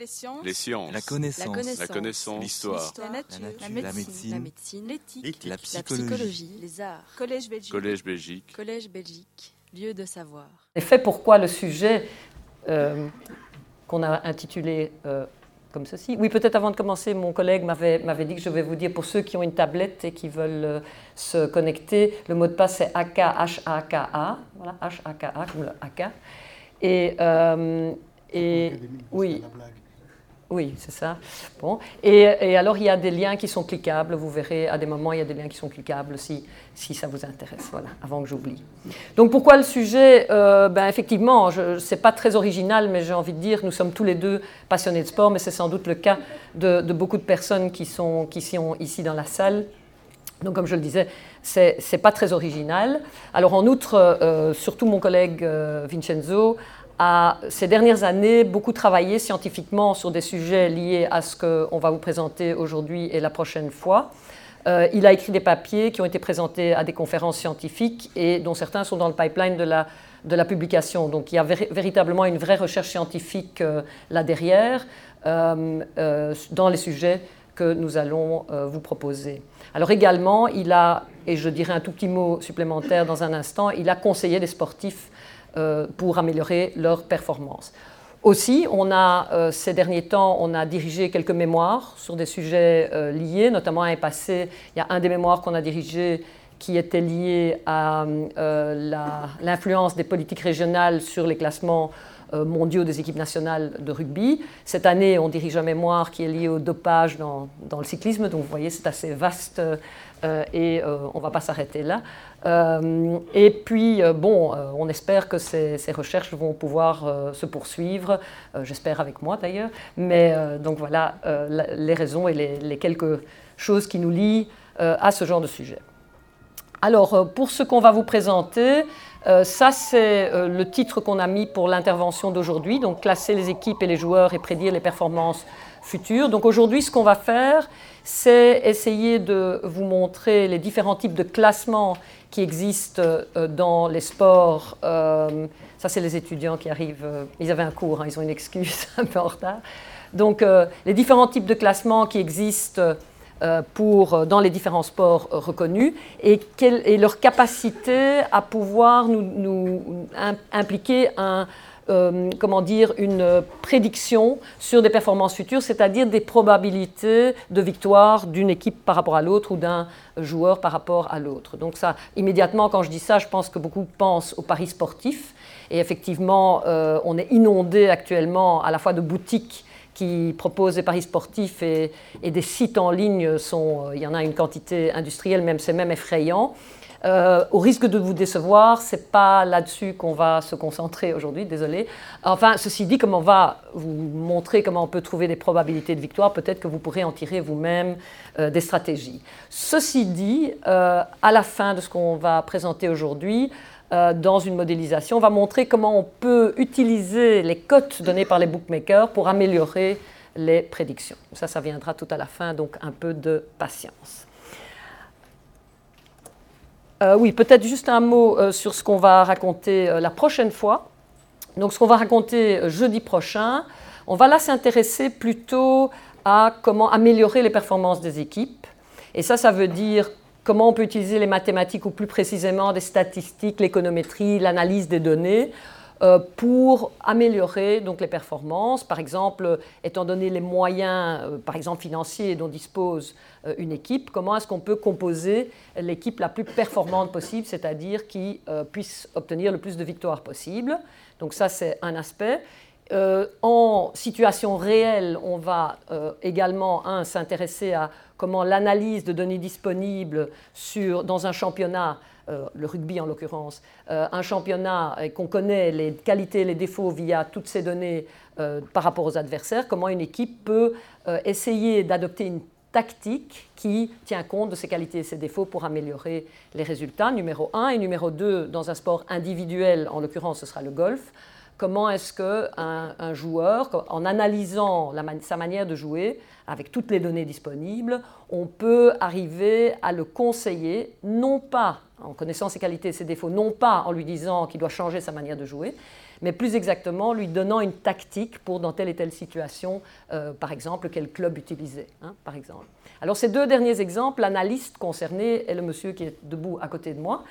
Les sciences. Les sciences. La connaissance. La connaissance. L'histoire. La nature. La nature. La La médecine. médecine. L'éthique. La La psychologie. psychologie, les arts, Collège Belgique. Collège Belgique. Collège Belgique, lieu de savoir. En effet, pourquoi le sujet euh, qu'on a intitulé euh, comme ceci Oui, peut-être avant de commencer, mon collègue m'avait m'avait dit que je vais vous dire, pour ceux qui ont une tablette et qui veulent euh, se connecter, le mot de passe c'est AK, H-A-K-A, voilà, H-A-K-A, comme le AK. Et, euh, et oui, oui, c'est ça. Bon. Et, alors, il y a des liens qui sont cliquables. Vous verrez, à des moments, il y a des liens qui sont cliquables si, si ça vous intéresse. Voilà, avant que j'oublie. Donc, pourquoi le sujet Euh, ben, Effectivement, ce n'est pas très original, mais j'ai envie de dire, nous sommes tous les deux passionnés de sport, mais c'est sans doute le cas de, de beaucoup de personnes qui sont, qui sont ici dans la salle. Donc, comme je le disais, c'est n'est pas très original. Alors, en outre, euh, surtout mon collègue euh, Vincenzo a, ces dernières années, beaucoup travaillé scientifiquement sur des sujets liés à ce qu'on va vous présenter aujourd'hui et la prochaine fois. Euh, il a écrit des papiers qui ont été présentés à des conférences scientifiques et dont certains sont dans le pipeline de la, publication. Donc, il y a véri- véritablement une vraie recherche scientifique euh, là derrière euh, dans les sujets que nous allons vous proposer. Alors également, il a, et je dirai un tout petit mot supplémentaire dans un instant, il a conseillé les sportifs pour améliorer leur performance. Aussi, on a, euh, ces derniers temps, on a dirigé quelques mémoires sur des sujets euh, liés, notamment à un passé. Il y a un des mémoires qu'on a dirigé qui était lié à euh, l'influence des politiques régionales sur les classements euh, mondiaux des équipes nationales de rugby. Cette année, on dirige un mémoire qui est lié au dopage dans, le cyclisme, donc vous voyez, c'est assez vaste euh, et euh, on ne va pas s'arrêter là. Euh, et puis, euh, bon, euh, on espère que ces, recherches vont pouvoir euh, se poursuivre, euh, j'espère avec moi d'ailleurs, mais euh, donc voilà euh, les raisons et les, quelques choses qui nous lient euh, à ce genre de sujet. Alors, euh, pour ce qu'on va vous présenter, euh, ça c'est euh, le titre qu'on a mis pour l'intervention d'aujourd'hui, donc classer les équipes et les joueurs et prédire les performances futures. Donc aujourd'hui, ce qu'on va faire, c'est essayer de vous montrer les différents types de classements qui existent euh, dans les sports. Ça, c'est les étudiants qui arrivent. ils avaient un cours, hein, ils ont une excuse un peu en retard. Donc, les différents types de classements qui existent pour, euh, dans les différents sports euh, reconnus et, leur capacité à pouvoir nous, nous im- impliquer euh, une euh, prédiction sur des performances futures, c'est-à-dire des probabilités de victoire d'une équipe par rapport à l'autre ou d'un joueur par rapport à l'autre. Donc ça, immédiatement, quand je dis ça, je pense que beaucoup pensent aux paris sportifs. Et effectivement, euh, on est inondé actuellement à la fois de boutiques qui proposent des paris sportifs et, des sites en ligne sont, euh, il y en a une quantité industrielle, même c'est même effrayant. Euh, au risque de vous décevoir, c'est pas là-dessus qu'on va se concentrer aujourd'hui, désolé. Enfin, ceci dit, comme on va vous montrer comment on peut trouver des probabilités de victoire, peut-être que vous pourrez en tirer vous-même euh, des stratégies. Ceci dit, à la fin de ce qu'on va présenter aujourd'hui, euh, dans une modélisation, on va montrer comment on peut utiliser les cotes données par les bookmakers pour améliorer les prédictions. Ça, ça viendra tout à la fin, donc un peu de patience. Euh, oui, peut-être juste un mot euh, sur ce qu'on va raconter la prochaine fois. Donc, ce qu'on va raconter jeudi prochain, on va là s'intéresser plutôt à comment améliorer les performances des équipes. Et ça, ça veut dire comment on peut utiliser les mathématiques ou plus précisément des statistiques, l'économétrie, l'analyse des données euh, pour améliorer donc les performances. Par exemple, étant donné les moyens, euh, par exemple financiers, dont dispose euh, une équipe, comment est-ce qu'on peut composer l'équipe la plus performante possible, c'est-à-dire qui euh, puisse obtenir le plus de victoires possible. Donc ça, c'est un aspect. Euh, en situation réelle, on va euh, également s'intéresser à comment l'analyse de données disponibles sur, dans un championnat, euh, le rugby en l'occurrence, un championnat qu'on connaît les qualités et les défauts via toutes ces données par rapport aux adversaires, comment une équipe peut essayer d'adopter une tactique qui tient compte de ses qualités et ses défauts pour améliorer les résultats, numéro un. Et numéro deux, dans un sport individuel, en l'occurrence ce sera le golf, comment est-ce qu'un un joueur, en analysant sa manière de jouer, avec toutes les données disponibles, on peut arriver à le conseiller, non pas en connaissant ses qualités et ses défauts, non pas en lui disant qu'il doit changer sa manière de jouer, mais plus exactement lui donnant une tactique pour dans telle et telle situation, euh, par exemple, quel club utiliser, hein, par exemple. Alors ces deux derniers exemples, l'analyste concerné est le monsieur qui est debout à côté de moi,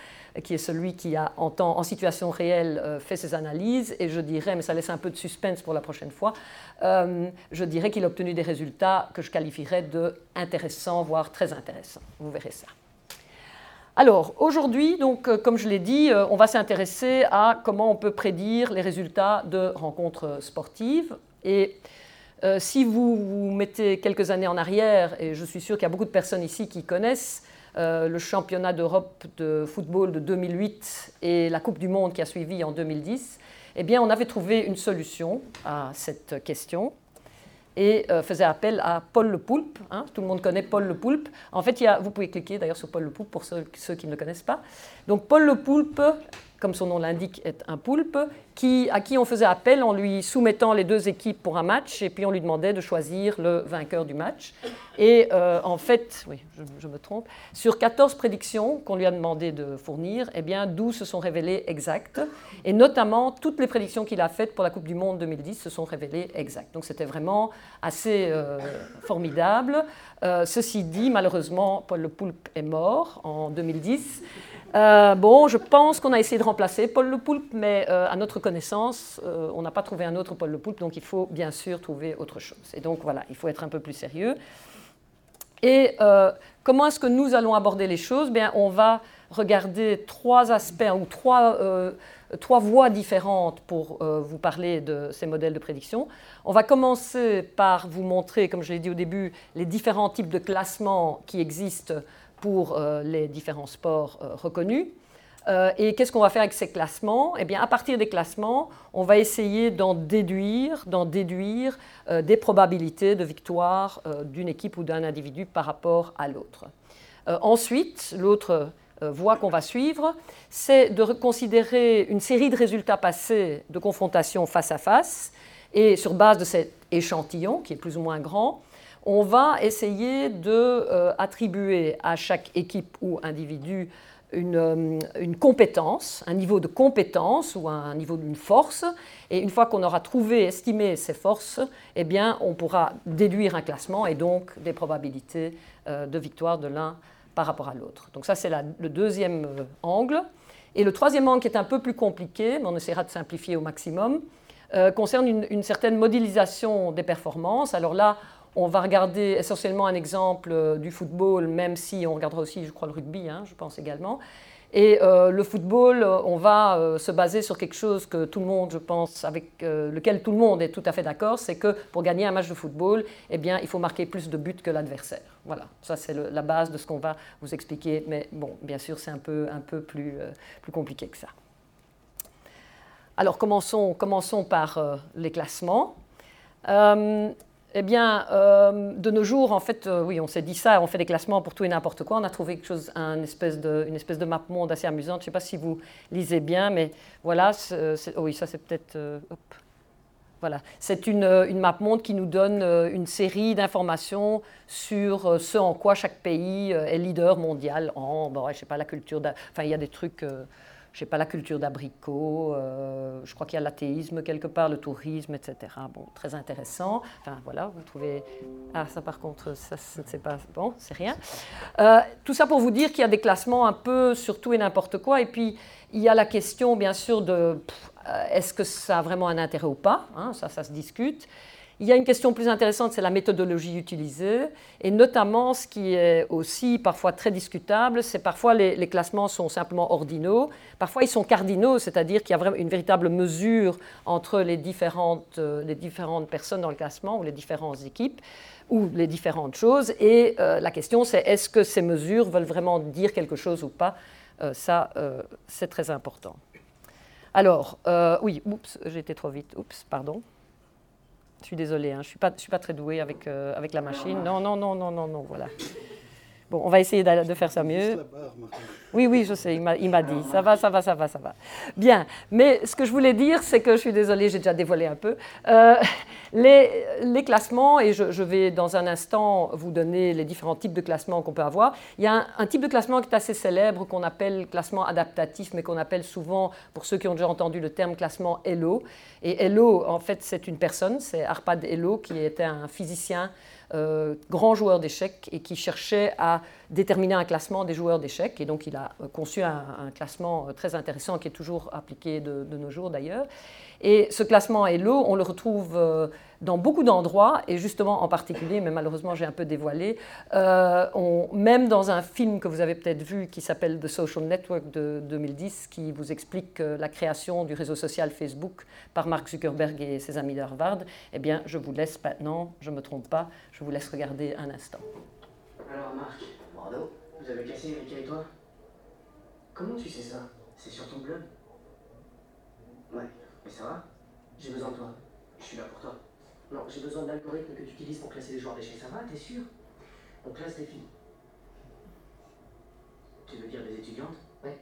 qui est celui qui a en, situation réelle euh, fait ses analyses, et je dirais, mais ça laisse un peu de suspense pour la prochaine fois, euh, je dirais qu'il a obtenu des résultats que je qualifierais de intéressants, voire très intéressants. Vous verrez ça. Alors, aujourd'hui, donc, euh, comme je l'ai dit, on va s'intéresser à comment on peut prédire les résultats de rencontres sportives. Et si vous vous mettez quelques années en arrière, et je suis sûr qu'il y a beaucoup de personnes ici qui connaissent euh, le championnat d'Europe de football de 2008 et la Coupe du Monde qui a suivi en 2010, eh bien, on avait trouvé une solution à cette question et euh, faisait appel à Paul Le Poulpe. Hein. tout le monde connaît Paul Le Poulpe. En fait, il y a, vous pouvez cliquer d'ailleurs sur Paul Le Poulpe pour ceux, ceux, qui ne le connaissent pas. Donc, Paul Le Poulpe comme son nom l'indique, est un poulpe, qui, à qui on faisait appel en lui soumettant les deux équipes pour un match, et puis on lui demandait de choisir le vainqueur du match. Et euh, en fait, oui, je, me trompe, sur 14 prédictions qu'on lui a demandé de fournir, eh bien, 12 se sont révélées exactes, et notamment toutes les prédictions qu'il a faites pour la Coupe du Monde 2010 se sont révélées exactes. Donc c'était vraiment assez euh, formidable. Euh, ceci dit, malheureusement, Paul Le Poulpe est mort en 2010. Euh, bon, je pense qu'on a essayé de remplacer Paul Le Poulpe, mais euh, à notre connaissance, euh, on n'a pas trouvé un autre Paul Le Poulpe, donc il faut bien sûr trouver autre chose. Et donc voilà, il faut être un peu plus sérieux. Et comment est-ce que nous allons aborder les choses? Bien, on va regarder trois aspects ou trois, trois voies différentes pour vous parler de ces modèles de prédiction. On va commencer par vous montrer, comme je l'ai dit au début, les différents types de classements qui existent pour euh, les différents sports euh, reconnus. Euh, et qu'est-ce qu'on va faire avec ces classements? Eh bien, à partir des classements, on va essayer d'en déduire, d'en déduire des probabilités de victoire d'une équipe ou d'un individu par rapport à l'autre. ensuite, l'autre voie qu'on va suivre, c'est de considérer une série de résultats passés de confrontation face à face, et sur base de cet échantillon, qui est plus ou moins grand, on va essayer de euh, attribuer à chaque équipe ou individu euh, une, compétence, un niveau de compétence ou un niveau d'une force. Et une fois qu'on aura trouvé, estimé ces forces, eh bien, on pourra déduire un classement et donc des probabilités euh, de victoire de l'un par rapport à l'autre. Donc ça, c'est le deuxième angle. Et le troisième angle qui est un peu plus compliqué, mais on essaiera de simplifier au maximum, concerne une, une, certaine modélisation des performances. Alors là, on va regarder essentiellement un exemple euh, du football, même si on regardera aussi, je crois, le rugby, hein, je pense également. Et euh, le football, euh, on va se baser sur quelque chose que tout le monde, je pense, avec lequel tout le monde est tout à fait d'accord, c'est que pour gagner un match de football, eh bien, il faut marquer plus de buts que l'adversaire. Voilà, ça c'est la base de ce qu'on va vous expliquer. Mais bon, bien sûr, c'est un peu, un peu plus, plus compliqué que ça. Alors, commençons, commençons par les classements. Eh bien, euh, de nos jours, en fait, euh, oui, on s'est dit ça, on fait des classements pour tout et n'importe quoi. On a trouvé quelque chose, une espèce de map monde assez amusante. Je ne sais pas si vous lisez bien, mais voilà, oh oui, ça c'est peut-être... Euh, voilà, c'est une, une, map monde qui nous donne une série d'informations sur ce en quoi chaque pays est leader mondial en, bon, je sais pas, la culture, enfin, il y a des trucs je sais pas, la culture d'abricot, euh, je crois qu'il y a l'athéisme quelque part, le tourisme, etc. Bon, très intéressant. Enfin, voilà, vous trouvez... Ah, ça par contre, ça, c'est pas... Bon, c'est rien. Euh, tout ça pour vous dire qu'il y a des classements un peu sur tout et n'importe quoi. Et puis, il y a la question, bien sûr, de euh, est-ce que ça a vraiment un intérêt ou pas hein, Ça, ça se discute. Il y a une question plus intéressante, c'est la méthodologie utilisée, et notamment ce qui est aussi parfois très discutable, c'est parfois les, classements sont simplement ordinaux, parfois ils sont cardinaux, c'est-à-dire qu'il y a vraiment une véritable mesure entre les différentes, euh, personnes dans le classement ou les différentes équipes ou les différentes choses, et euh, la question c'est est-ce que ces mesures veulent vraiment dire quelque chose ou pas? Euh, Ça, c'est très important. Alors, oui, oups, été trop vite, oups, pardon. Je suis désolée, hein, je ne suis, pas, suis pas très douée avec, euh, avec la machine. Non, non, non, non, non, non, voilà. Bon, on va essayer de faire ça mieux. Oui, oui, je sais, il m'a dit. Ça va, ça va, ça va, ça va. Bien, mais ce que je voulais dire, c'est que je suis désolée, j'ai déjà dévoilé un peu. Euh, les, les, classements, et je, vais dans un instant vous donner les différents types de classements qu'on peut avoir. Il y a un, type de classement qui est assez célèbre, qu'on appelle classement adaptatif, mais qu'on appelle souvent, pour ceux qui ont déjà entendu le terme classement Hello. Et Hello, en fait, c'est une personne, c'est Arpad Hello, qui était un physicien euh, grand joueur d'échecs et qui cherchait à déterminer un classement des joueurs d'échecs. Et donc il a conçu un, classement euh, très intéressant qui est toujours appliqué de, nos jours d'ailleurs. Et ce classement Hello, on le retrouve euh, dans beaucoup d'endroits, et justement en particulier, mais malheureusement j'ai un peu dévoilé, euh, même dans un film que vous avez peut-être vu qui s'appelle The Social Network de 2010, qui vous explique la création du réseau social Facebook par Mark Zuckerberg et ses amis d'Harvard, eh bien je vous laisse maintenant, je ne me trompe pas, je vous laisse regarder un instant. Alors Marc, bravo, vous avez cassé Erika et toi? Comment tu sais ça? C'est sur ton blog? Ouais, mais ça va? J'ai besoin de toi. Je suis là pour toi. Non, j'ai besoin de l'algorithme que tu utilises pour classer les joueurs d'échecs. Ça va, t'es sûr? On classe les filles. Tu veux dire des étudiantes? Ouais.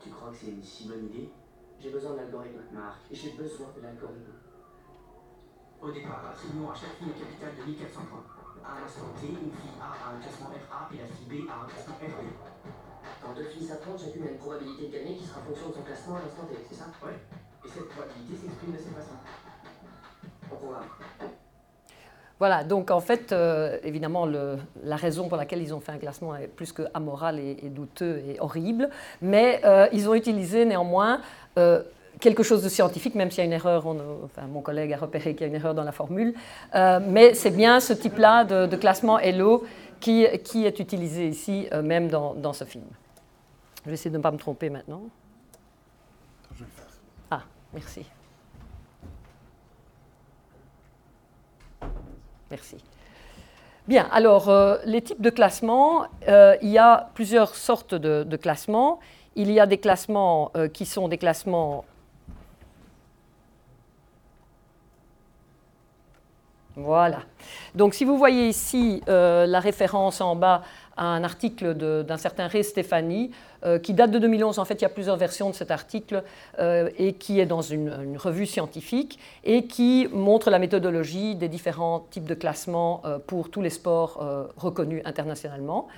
Tu crois que c'est une si bonne idée? J'ai besoin de l'algorithme, Marc. J'ai besoin de l'algorithme. Au départ, attribuons à chaque fille un capital de 1400 points. À l'instant T, une fille A a un classement FA et la fille B a un classement FB. Quand deux filles s'affrontent, chacune a une probabilité de gagner qui sera en fonction de son classement à l'instant T, c'est ça? Ouais. Et cette probabilité s'exprime de cette façon. Voilà, donc en fait, euh, évidemment, la raison pour laquelle ils ont fait un classement est plus que amoral et, douteux et horrible, mais euh, ils ont utilisé néanmoins euh, quelque chose de scientifique, même s'il y a une erreur, enfin, mon collègue a repéré qu'il y a une erreur dans la formule, mais c'est bien ce type-là de, classement Hello qui, est utilisé ici, même dans, dans, ce film. Je vais essayer de ne pas me tromper maintenant. Ah, merci. Merci. Bien, alors euh, les types de classements, euh, il y a plusieurs sortes de, classements. Il y a des classements euh, qui sont des classements Voilà. Donc si vous voyez ici la référence en bas à un article d'un certain Ray Stéphanie, euh, qui date de 2011. En fait, il y a plusieurs versions de cet article euh, et qui est dans une, revue scientifique et qui montre la méthodologie des différents types de classements euh, pour tous les sports reconnus internationalement.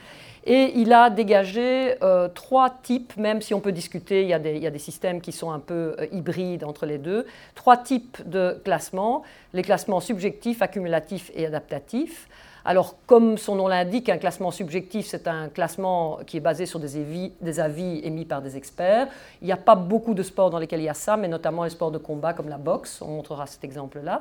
Et il a dégagé trois types, même si on peut discuter, il y, a des, il y, a des, systèmes qui sont un peu hybrides entre les deux, trois types de classements, les classements subjectifs, accumulatifs et adaptatifs. Alors, comme son nom l'indique, un classement subjectif, c'est un classement qui est basé sur des avis, émis par des experts. Il n'y a pas beaucoup de sports dans lesquels il y a ça, mais notamment les sports de combat comme la boxe. On montrera cet exemple-là.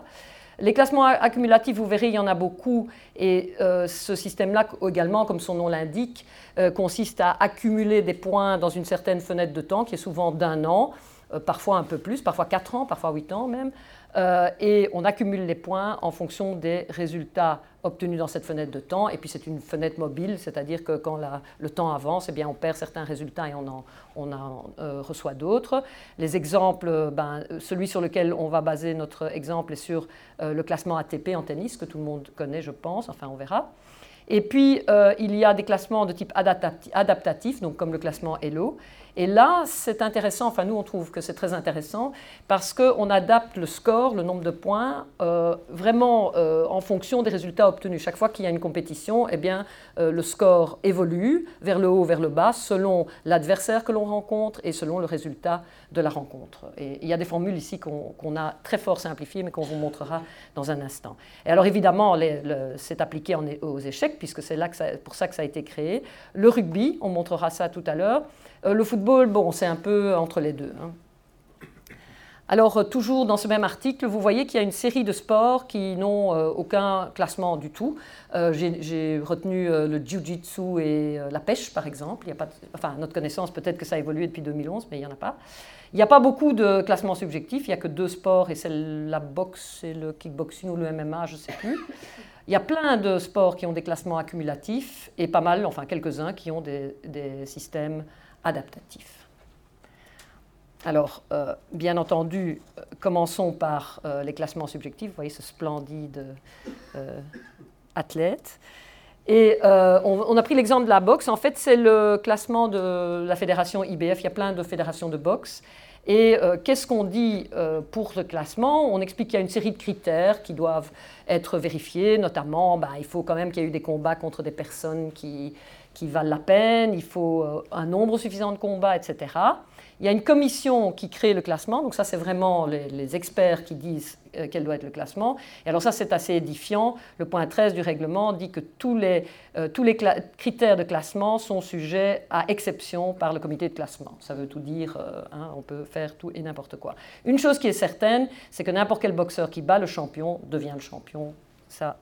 Les classements accumulatifs, vous verrez, il y en a beaucoup. Et euh, ce système-là, également, comme son nom l'indique, euh, consiste à accumuler des points dans une certaine fenêtre de temps, qui est souvent d'un an, euh, parfois un peu plus, parfois quatre ans, parfois huit ans même. Euh, et on accumule les points en fonction des résultats obtenus dans cette fenêtre de temps. Et puis c'est une fenêtre mobile, c'est-à-dire que quand le temps avance, eh bien, on perd certains résultats et on en, euh, reçoit d'autres. Les exemples, ben, celui sur lequel on va baser notre exemple est sur euh, le classement ATP en tennis, que tout le monde connaît, je pense, enfin on verra. Et puis, il y a des classements de type adaptatif, donc comme le classement Elo. Et là, c'est intéressant, enfin nous on trouve que c'est très intéressant, parce qu'on adapte le score, le nombre de points, euh, vraiment euh, en fonction des résultats obtenus. Chaque fois qu'il y a une compétition, eh bien, euh, le score évolue vers le haut, vers le bas, selon l'adversaire que l'on rencontre et selon le résultat de la rencontre. Et il y a des formules ici qu'on a très fort simplifiées, mais qu'on vous montrera dans un instant. Et alors évidemment, c'est appliqué aux échecs, puisque c'est pour ça que ça a été créé. Le rugby, on montrera ça tout à l'heure. Euh, le football, bon, c'est un peu entre les deux. Hein. Alors, euh, toujours dans ce même article, vous voyez qu'il y a une série de sports qui n'ont euh, aucun classement du tout. J'ai retenu le jiu-jitsu et la pêche, par exemple. Il y a pas enfin, notre connaissance, peut-être que ça a évolué depuis 2011, mais il n'y en a pas. Il n'y a pas beaucoup de classements subjectifs. Il n'y a que deux sports, et c'est la boxe et le kickboxing ou le MMA, je ne sais plus. Il y a plein de sports qui ont des classements accumulatifs, et pas mal, enfin quelques-uns, qui ont des, des systèmes adaptatif. Alors, euh, bien entendu, euh, commençons par euh, les classements subjectifs. Vous voyez ce splendide athlète. Et on, a pris l'exemple de la boxe. En fait, c'est le classement de la fédération IBF. Il y a plein de fédérations de boxe. Et qu'est-ce qu'on dit pour le classement? On explique qu'il y a une série de critères qui doivent être vérifiés, notamment bah, il faut quand même qu'il y ait eu des combats contre des personnes qui, qui valent la peine, il faut un nombre suffisant de combats, etc. Il y a une commission qui crée le classement, donc ça c'est vraiment les, experts qui disent euh, quel doit être le classement. Et alors ça c'est assez édifiant. Le point 13 du règlement dit que tous les, euh, tous les critères de classement sont sujets à exception par le comité de classement. Ça veut tout dire, euh, hein, on peut faire tout et n'importe quoi. Une chose qui est certaine, c'est que n'importe quel boxeur qui bat le champion devient le champion. Ça,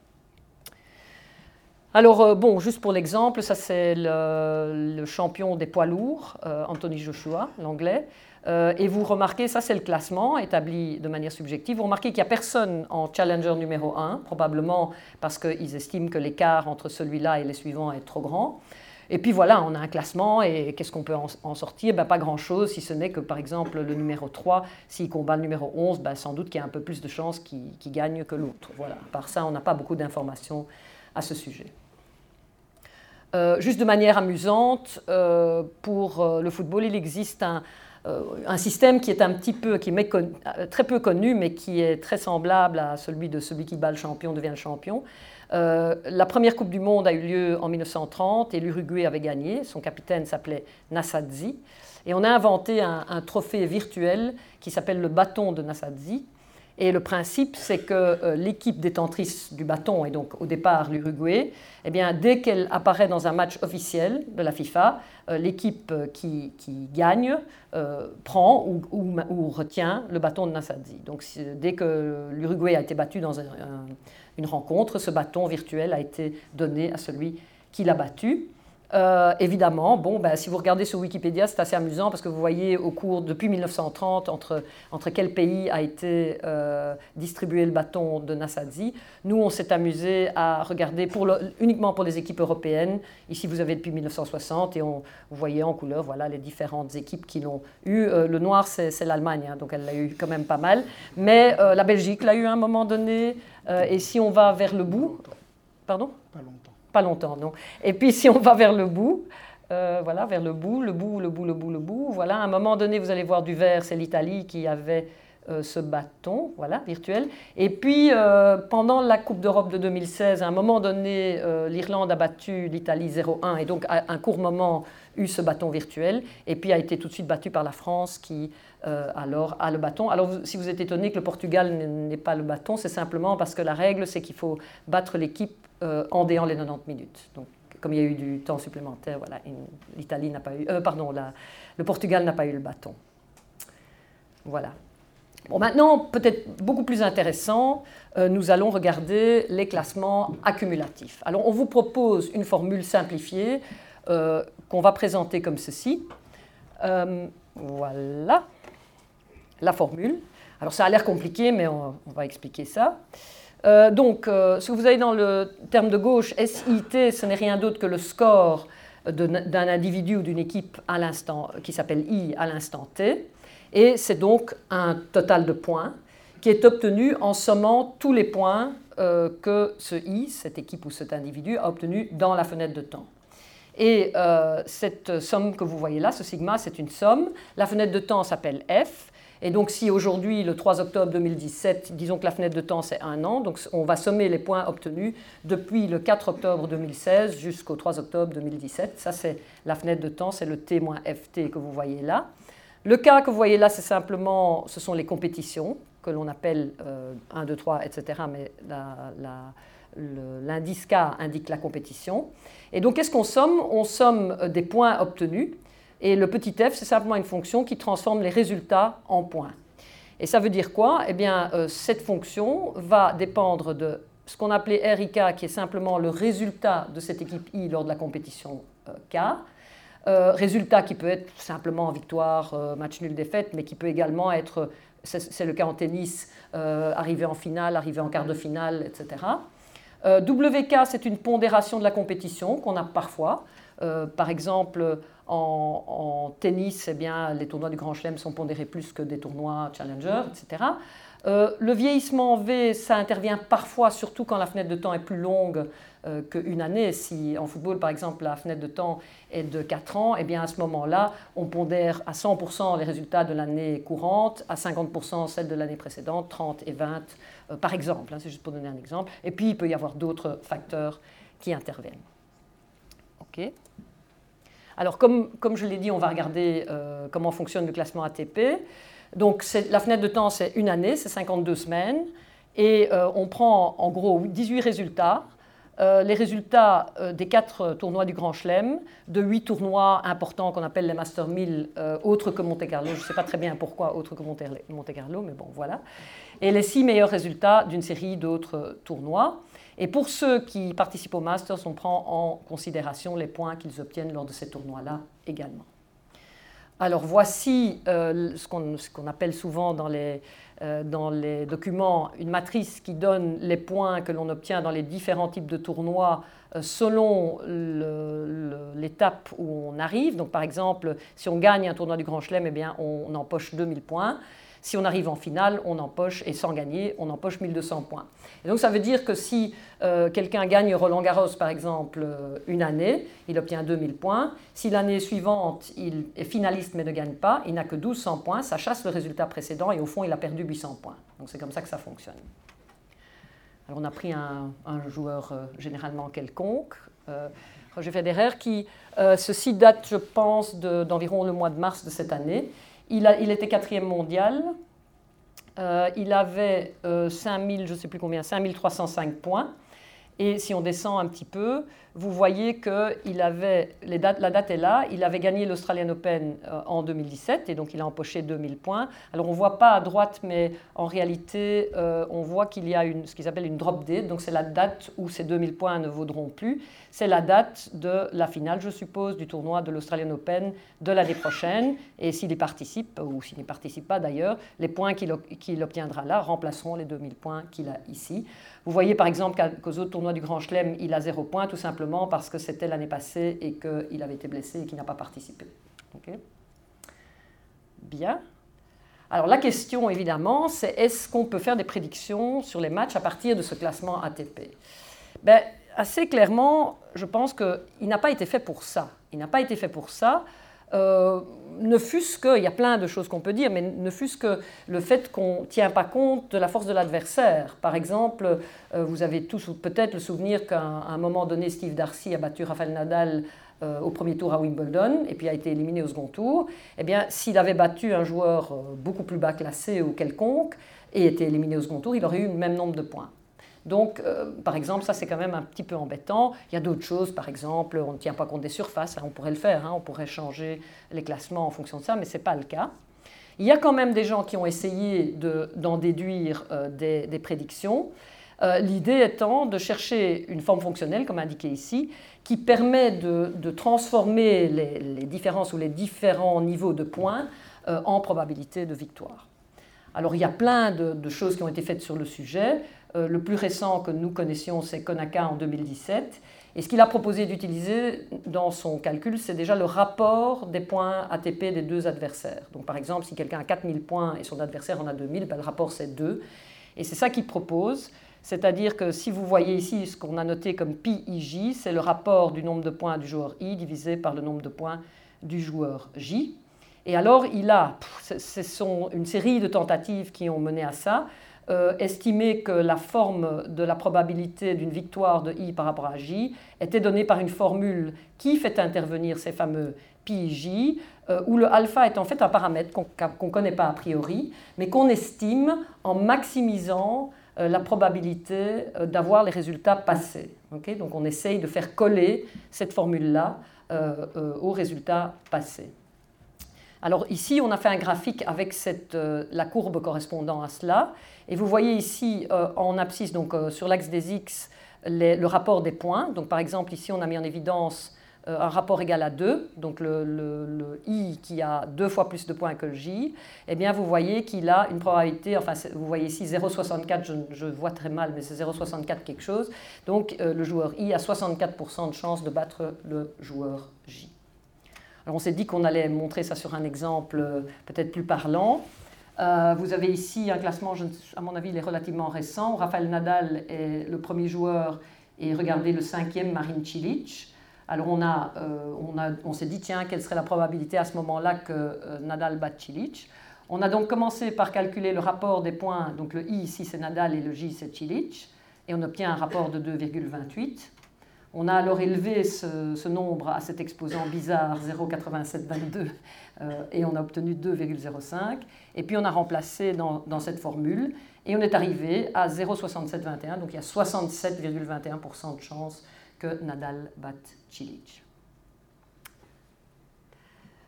alors, euh, bon, juste pour l'exemple, ça c'est le, champion des poids lourds, euh, Anthony Joshua, l'anglais. Euh, et vous remarquez, ça c'est le classement établi de manière subjective. Vous remarquez qu'il n'y a personne en challenger numéro 1, probablement parce qu'ils estiment que l'écart entre celui-là et les suivants est trop grand. Et puis voilà, on a un classement et qu'est-ce qu'on peut en, sortir? Ben, Pas grand-chose, si ce n'est que par exemple le numéro 3, s'il combat le numéro 11, ben, sans doute qu'il y a un peu plus de chances qu'il gagne que l'autre. Voilà, par ça, on n'a pas beaucoup d'informations à ce sujet. Euh, juste de manière amusante, euh, pour euh, le football, il existe un, système qui est un petit peu, qui est très peu connu, mais qui est très semblable à celui de celui qui bat le champion devient le champion. la première Coupe du Monde a eu lieu en 1930 et l'Uruguay avait gagné. Son capitaine s'appelait Nassadzi. Et on a inventé un, trophée virtuel qui s'appelle le bâton de Nassadzi. Et le principe, c'est que euh, l'équipe détentrice du bâton, et donc au départ l'Uruguay, eh bien, dès qu'elle apparaît dans un match officiel de la FIFA, euh, l'équipe euh, qui, gagne prend ou, ou, retient le bâton de Nassadzi. Donc dès que l'Uruguay a été battu dans une rencontre, ce bâton virtuel a été donné à celui qui l'a battu. Euh, évidemment, bon, ben, si vous regardez sur Wikipédia, c'est assez amusant parce que vous voyez au cours, depuis 1930, entre, entre quel pays a été euh, distribué le bâton de Nassadzi. Nous, on s'est amusé à regarder pour uniquement pour les équipes européennes. Ici, vous avez depuis 1960 et on, vous voyez en couleur voilà, les différentes équipes qui l'ont eu. Euh, le noir, c'est l'Allemagne, hein, donc elle l'a eu quand même pas mal. Mais la Belgique l'a eu à un moment donné. et si on va vers le bout... Pardon? Pas longtemps pas longtemps, non. Et puis si on va vers le bout, euh, voilà, vers le bout, le bout, le bout, le bout, le bout, voilà, à un moment donné, vous allez voir du vert, c'est l'Italie qui avait euh, ce bâton, voilà, virtuel. Et puis, euh, pendant la Coupe d'Europe de 2016, à un moment donné, l'Irlande a battu l'Italie 0-1 et donc à un court moment eu ce bâton virtuel, et puis a été tout de suite battu par la France qui alors a le bâton. Alors si vous êtes étonné que le Portugal n'ait pas le bâton, c'est simplement parce que la règle, c'est qu'il faut battre l'équipe en déant les 90 minutes. Donc, comme il y a eu du temps supplémentaire, voilà, l'Italie n'a pas eu, euh, pardon, le Portugal n'a pas eu le bâton. Voilà. Bon, maintenant, peut-être beaucoup plus intéressant, euh, nous allons regarder les classements accumulatifs. Alors, on vous propose une formule simplifiée qu'on va présenter comme ceci. voilà la formule. Alors, ça a l'air compliqué, mais on va expliquer ça. Euh, donc, euh, ce que vous avez dans le terme de gauche, SIT, ce n'est rien d'autre que le score d'un individu ou d'une équipe à l'instant, qui s'appelle I à l'instant T. Et c'est donc un total de points qui est obtenu en sommant tous les points euh, que ce I, cette équipe ou cet individu, a obtenu dans la fenêtre de temps. Et cette somme que vous voyez là, ce sigma, c'est une somme. La fenêtre de temps s'appelle F. Et donc si aujourd'hui, le 3 octobre 2017, disons que la fenêtre de temps c'est un an, donc on va sommer les points obtenus depuis le 4 octobre 2016 jusqu'au 3 octobre 2017. Ça c'est la fenêtre de temps, c'est le T-FT que vous voyez là. Le cas que vous voyez là, c'est simplement, ce sont les compétitions que l'on appelle 1, 2, 3, etc. Mais l'indice K indique la compétition. Et donc qu'est-ce qu'on somme? On somme des points obtenus et le petit f, c'est simplement une fonction qui transforme les résultats en points. Et ça veut dire quoi? Eh bien, euh, cette fonction va dépendre de ce qu'on appelait RIK, qui est simplement le résultat de cette équipe I lors de la compétition euh, K. Euh, résultat qui peut être simplement victoire, match nul, défaite, mais qui peut également être, c'est le cas en tennis, arriver en finale, arriver en quart de finale, etc. WK, c'est une pondération de la compétition qu'on a parfois. par exemple, en, tennis, eh bien, les tournois du Grand Chelem sont pondérés plus que des tournois Challenger, etc. le vieillissement en V, ça intervient parfois, surtout quand la fenêtre de temps est plus longue qu'une année. Si en football, par exemple, la fenêtre de temps est de 4 ans, eh bien à ce moment-là, on pondère à 100% les résultats de l'année courante, à 50% celles de l'année précédente, 30 et 20 par exemple. Hein, c'est juste pour donner un exemple. Et puis, il peut y avoir d'autres facteurs qui interviennent. OK alors, comme, comme je l'ai dit, on va regarder euh, comment fonctionne le classement ATP. Donc, la fenêtre de temps, c'est une année, c'est 52 semaines. Et euh, on prend en gros 18 résultats. Euh, les résultats des quatre tournois du Grand Chelem, de huit tournois importants qu'on appelle les Master 1000, autres que Monte Carlo. Je ne sais pas très bien pourquoi autres que Monte Carlo, mais bon, voilà. Et les six meilleurs résultats d'une série d'autres tournois. Et pour ceux qui participent au Masters, on prend en considération les points qu'ils obtiennent lors de ces tournois-là également. Alors voici euh, ce qu'on appelle souvent dans les, euh, dans les, documents une matrice qui donne les points que l'on obtient dans les différents types de tournois euh, selon l'étape où on arrive. Donc par exemple, si on gagne un tournoi du Grand Chelem, eh bien, on empoche 2000 points. Si on arrive en finale, on empoche, et sans gagner, on empoche 1200 points. Et donc ça veut dire que si euh, quelqu'un gagne Roland Garros, par exemple, euh, une année, il obtient 2000 points. Si l'année suivante, il est finaliste mais ne gagne pas, il n'a que 1200 points, ça chasse le résultat précédent et au fond, il a perdu 800 points. Donc c'est comme ça que ça fonctionne. Alors on a pris un, joueur euh, généralement quelconque, Roger Federer, qui, ceci date, je pense, d'environ le mois de mars de cette année. Il, était quatrième mondial. Euh, il avait 5000, euh, je ne sais plus combien, 5305 points. Et si on descend un petit peu, vous voyez que il avait, la date est là, il avait gagné l'Australian Open euh, en 2017 et donc il a empoché 2000 points. Alors on ne voit pas à droite, mais en réalité, on voit qu'il y a ce qu'ils appellent une drop date, donc c'est la date où ces 2000 points ne vaudront plus. C'est la date de la finale, je suppose, du tournoi de l'Australian Open de l'année prochaine. Et s'il y participe, ou s'il n'y participe pas d'ailleurs, les points qu'il obtiendra là remplaceront les 2000 points qu'il a ici. Vous voyez par exemple qu'aux autres tournois du Grand Chelem, il a zéro point, tout simplement parce que c'était l'année passée et qu'il avait été blessé et qu'il n'a pas participé. Bien. Alors la question, évidemment, c'est est-ce qu'on peut faire des prédictions sur les matchs à partir de ce classement ATP ben, assez clairement, je pense qu'il n'a pas été fait pour ça. Il n'a pas été fait pour ça. Euh, ne fût-ce que, il y a plein de choses qu'on peut dire, mais ne fût-ce que le fait qu'on ne tient pas compte de la force de l'adversaire. Par exemple, euh, vous avez tous peut-être le souvenir qu'à un moment donné, Steve Darcy a battu Rafael Nadal euh, au premier tour à Wimbledon et puis a été éliminé au second tour. Eh bien, s'il avait battu un joueur beaucoup plus bas classé ou quelconque et été éliminé au second tour, il aurait eu le même nombre de points. Donc, euh, par exemple, ça c'est quand même un petit peu embêtant. Il y a d'autres choses, par exemple, on ne tient pas compte des surfaces, on pourrait le faire, hein. on pourrait changer les classements en fonction de ça, mais ce n'est pas le cas. Il y a quand même des gens qui ont essayé d'en déduire euh, des, prédictions. Euh, l'idée étant de chercher une forme fonctionnelle, comme indiqué ici, qui permet de, transformer les, différences ou les différents niveaux de points en probabilité de victoire. Alors il y a plein de, choses qui ont été faites sur le sujet. Euh, le plus récent que nous connaissions, c'est Konaka en 2017. Et ce qu'il a proposé d'utiliser dans son calcul, c'est déjà le rapport des points ATP des deux adversaires. Donc par exemple, si quelqu'un a 4000 points et son adversaire en a 2000, ben, le rapport c'est 2. Et c'est ça qu'il propose. C'est-à-dire que si vous voyez ici ce qu'on a noté comme PIJ, c'est le rapport du nombre de points du joueur I divisé par le nombre de points du joueur J. Et alors, il a, ce sont une série de tentatives qui ont mené à ça. Euh, estimer que la forme de la probabilité d'une victoire de I par rapport à J était donnée par une formule qui fait intervenir ces fameux PJ, euh, où le alpha est en fait un paramètre qu'on ne connaît pas a priori, mais qu'on estime en maximisant euh, la probabilité d'avoir les résultats passés. Donc on essaye de faire coller cette formule-là aux résultats passés. Alors ici, on a fait un graphique avec la courbe correspondant à cela. Et vous voyez ici euh, en abscisse, donc euh, sur l'axe des x, le rapport des points. Donc par exemple, ici, on a mis en évidence euh, un rapport égal à 2, donc le, i qui a deux fois plus de points que le j, eh bien vous voyez qu'il a une probabilité, enfin vous voyez ici 0,64, je, je, vois très mal, mais c'est 0,64 quelque chose, donc le joueur i a 64% de chance de battre le joueur j. Alors on s'est dit qu'on allait montrer ça sur un exemple peut-être plus parlant. Euh, vous avez ici un classement, à mon avis, il est relativement récent. Rafael Nadal est le premier joueur et regardez le cinquième, Marin Cilic. Alors on, a, euh, on, a, on s'est dit, tiens, quelle serait la probabilité à ce moment-là que euh, Nadal batte Cilic On a donc commencé par calculer le rapport des points, donc le I ici c'est Nadal et le J c'est Cilic, et on obtient un rapport de 2,28. On a alors élevé ce, nombre à cet exposant bizarre 0,8722 euh, et on a obtenu 2,05. Et puis on a remplacé dans, cette formule et on est arrivé à 0,6721. Donc il y a 67,21% de chance que Nadal batte Cilic.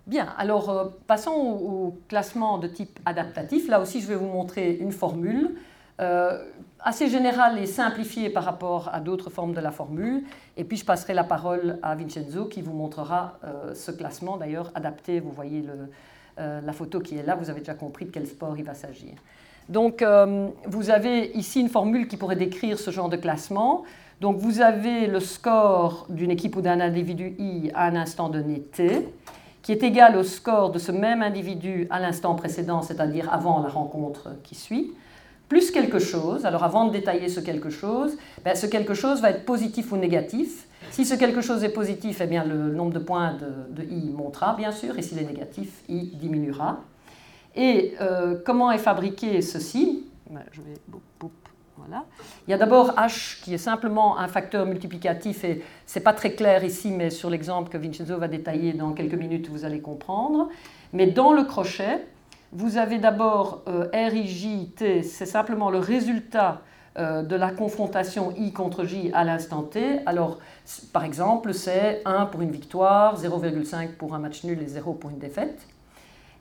Bien, alors euh, passons au, classement de type adaptatif. Là aussi, je vais vous montrer une formule euh, assez générale et simplifiée par rapport à d'autres formes de la formule. Et puis, je passerai la parole à Vincenzo qui vous montrera euh, ce classement, d'ailleurs adapté. Vous voyez la photo qui est là, vous avez déjà compris de quel sport il va s'agir. Donc, vous avez ici une formule qui pourrait décrire ce genre de classement. Donc vous avez le score d'une équipe ou d'un individu I à un instant donné T, qui est égal au score de ce même individu à l'instant précédent, c'est-à-dire avant la rencontre qui suit, plus quelque chose. Alors avant de détailler ce quelque chose, ben, ce quelque chose va être positif ou négatif. Si ce quelque chose est positif, eh bien, le nombre de points de, I montera, bien sûr, et s'il est négatif, I diminuera. Et euh, comment est fabriqué ceci? Ben, vais il y a d'abord h qui est simplement un facteur multiplicatif et ce n'est pas très clair ici, mais sur l'exemple que Vincenzo va détailler dans quelques minutes, vous allez comprendre. Mais dans le crochet, vous avez d'abord euh, RIJ, c'est simplement le résultat euh, de la confrontation I contre J à l'instant T. Alors, par exemple, c'est 1 pour une victoire, 0,5 pour un match nul et 0 pour une défaite.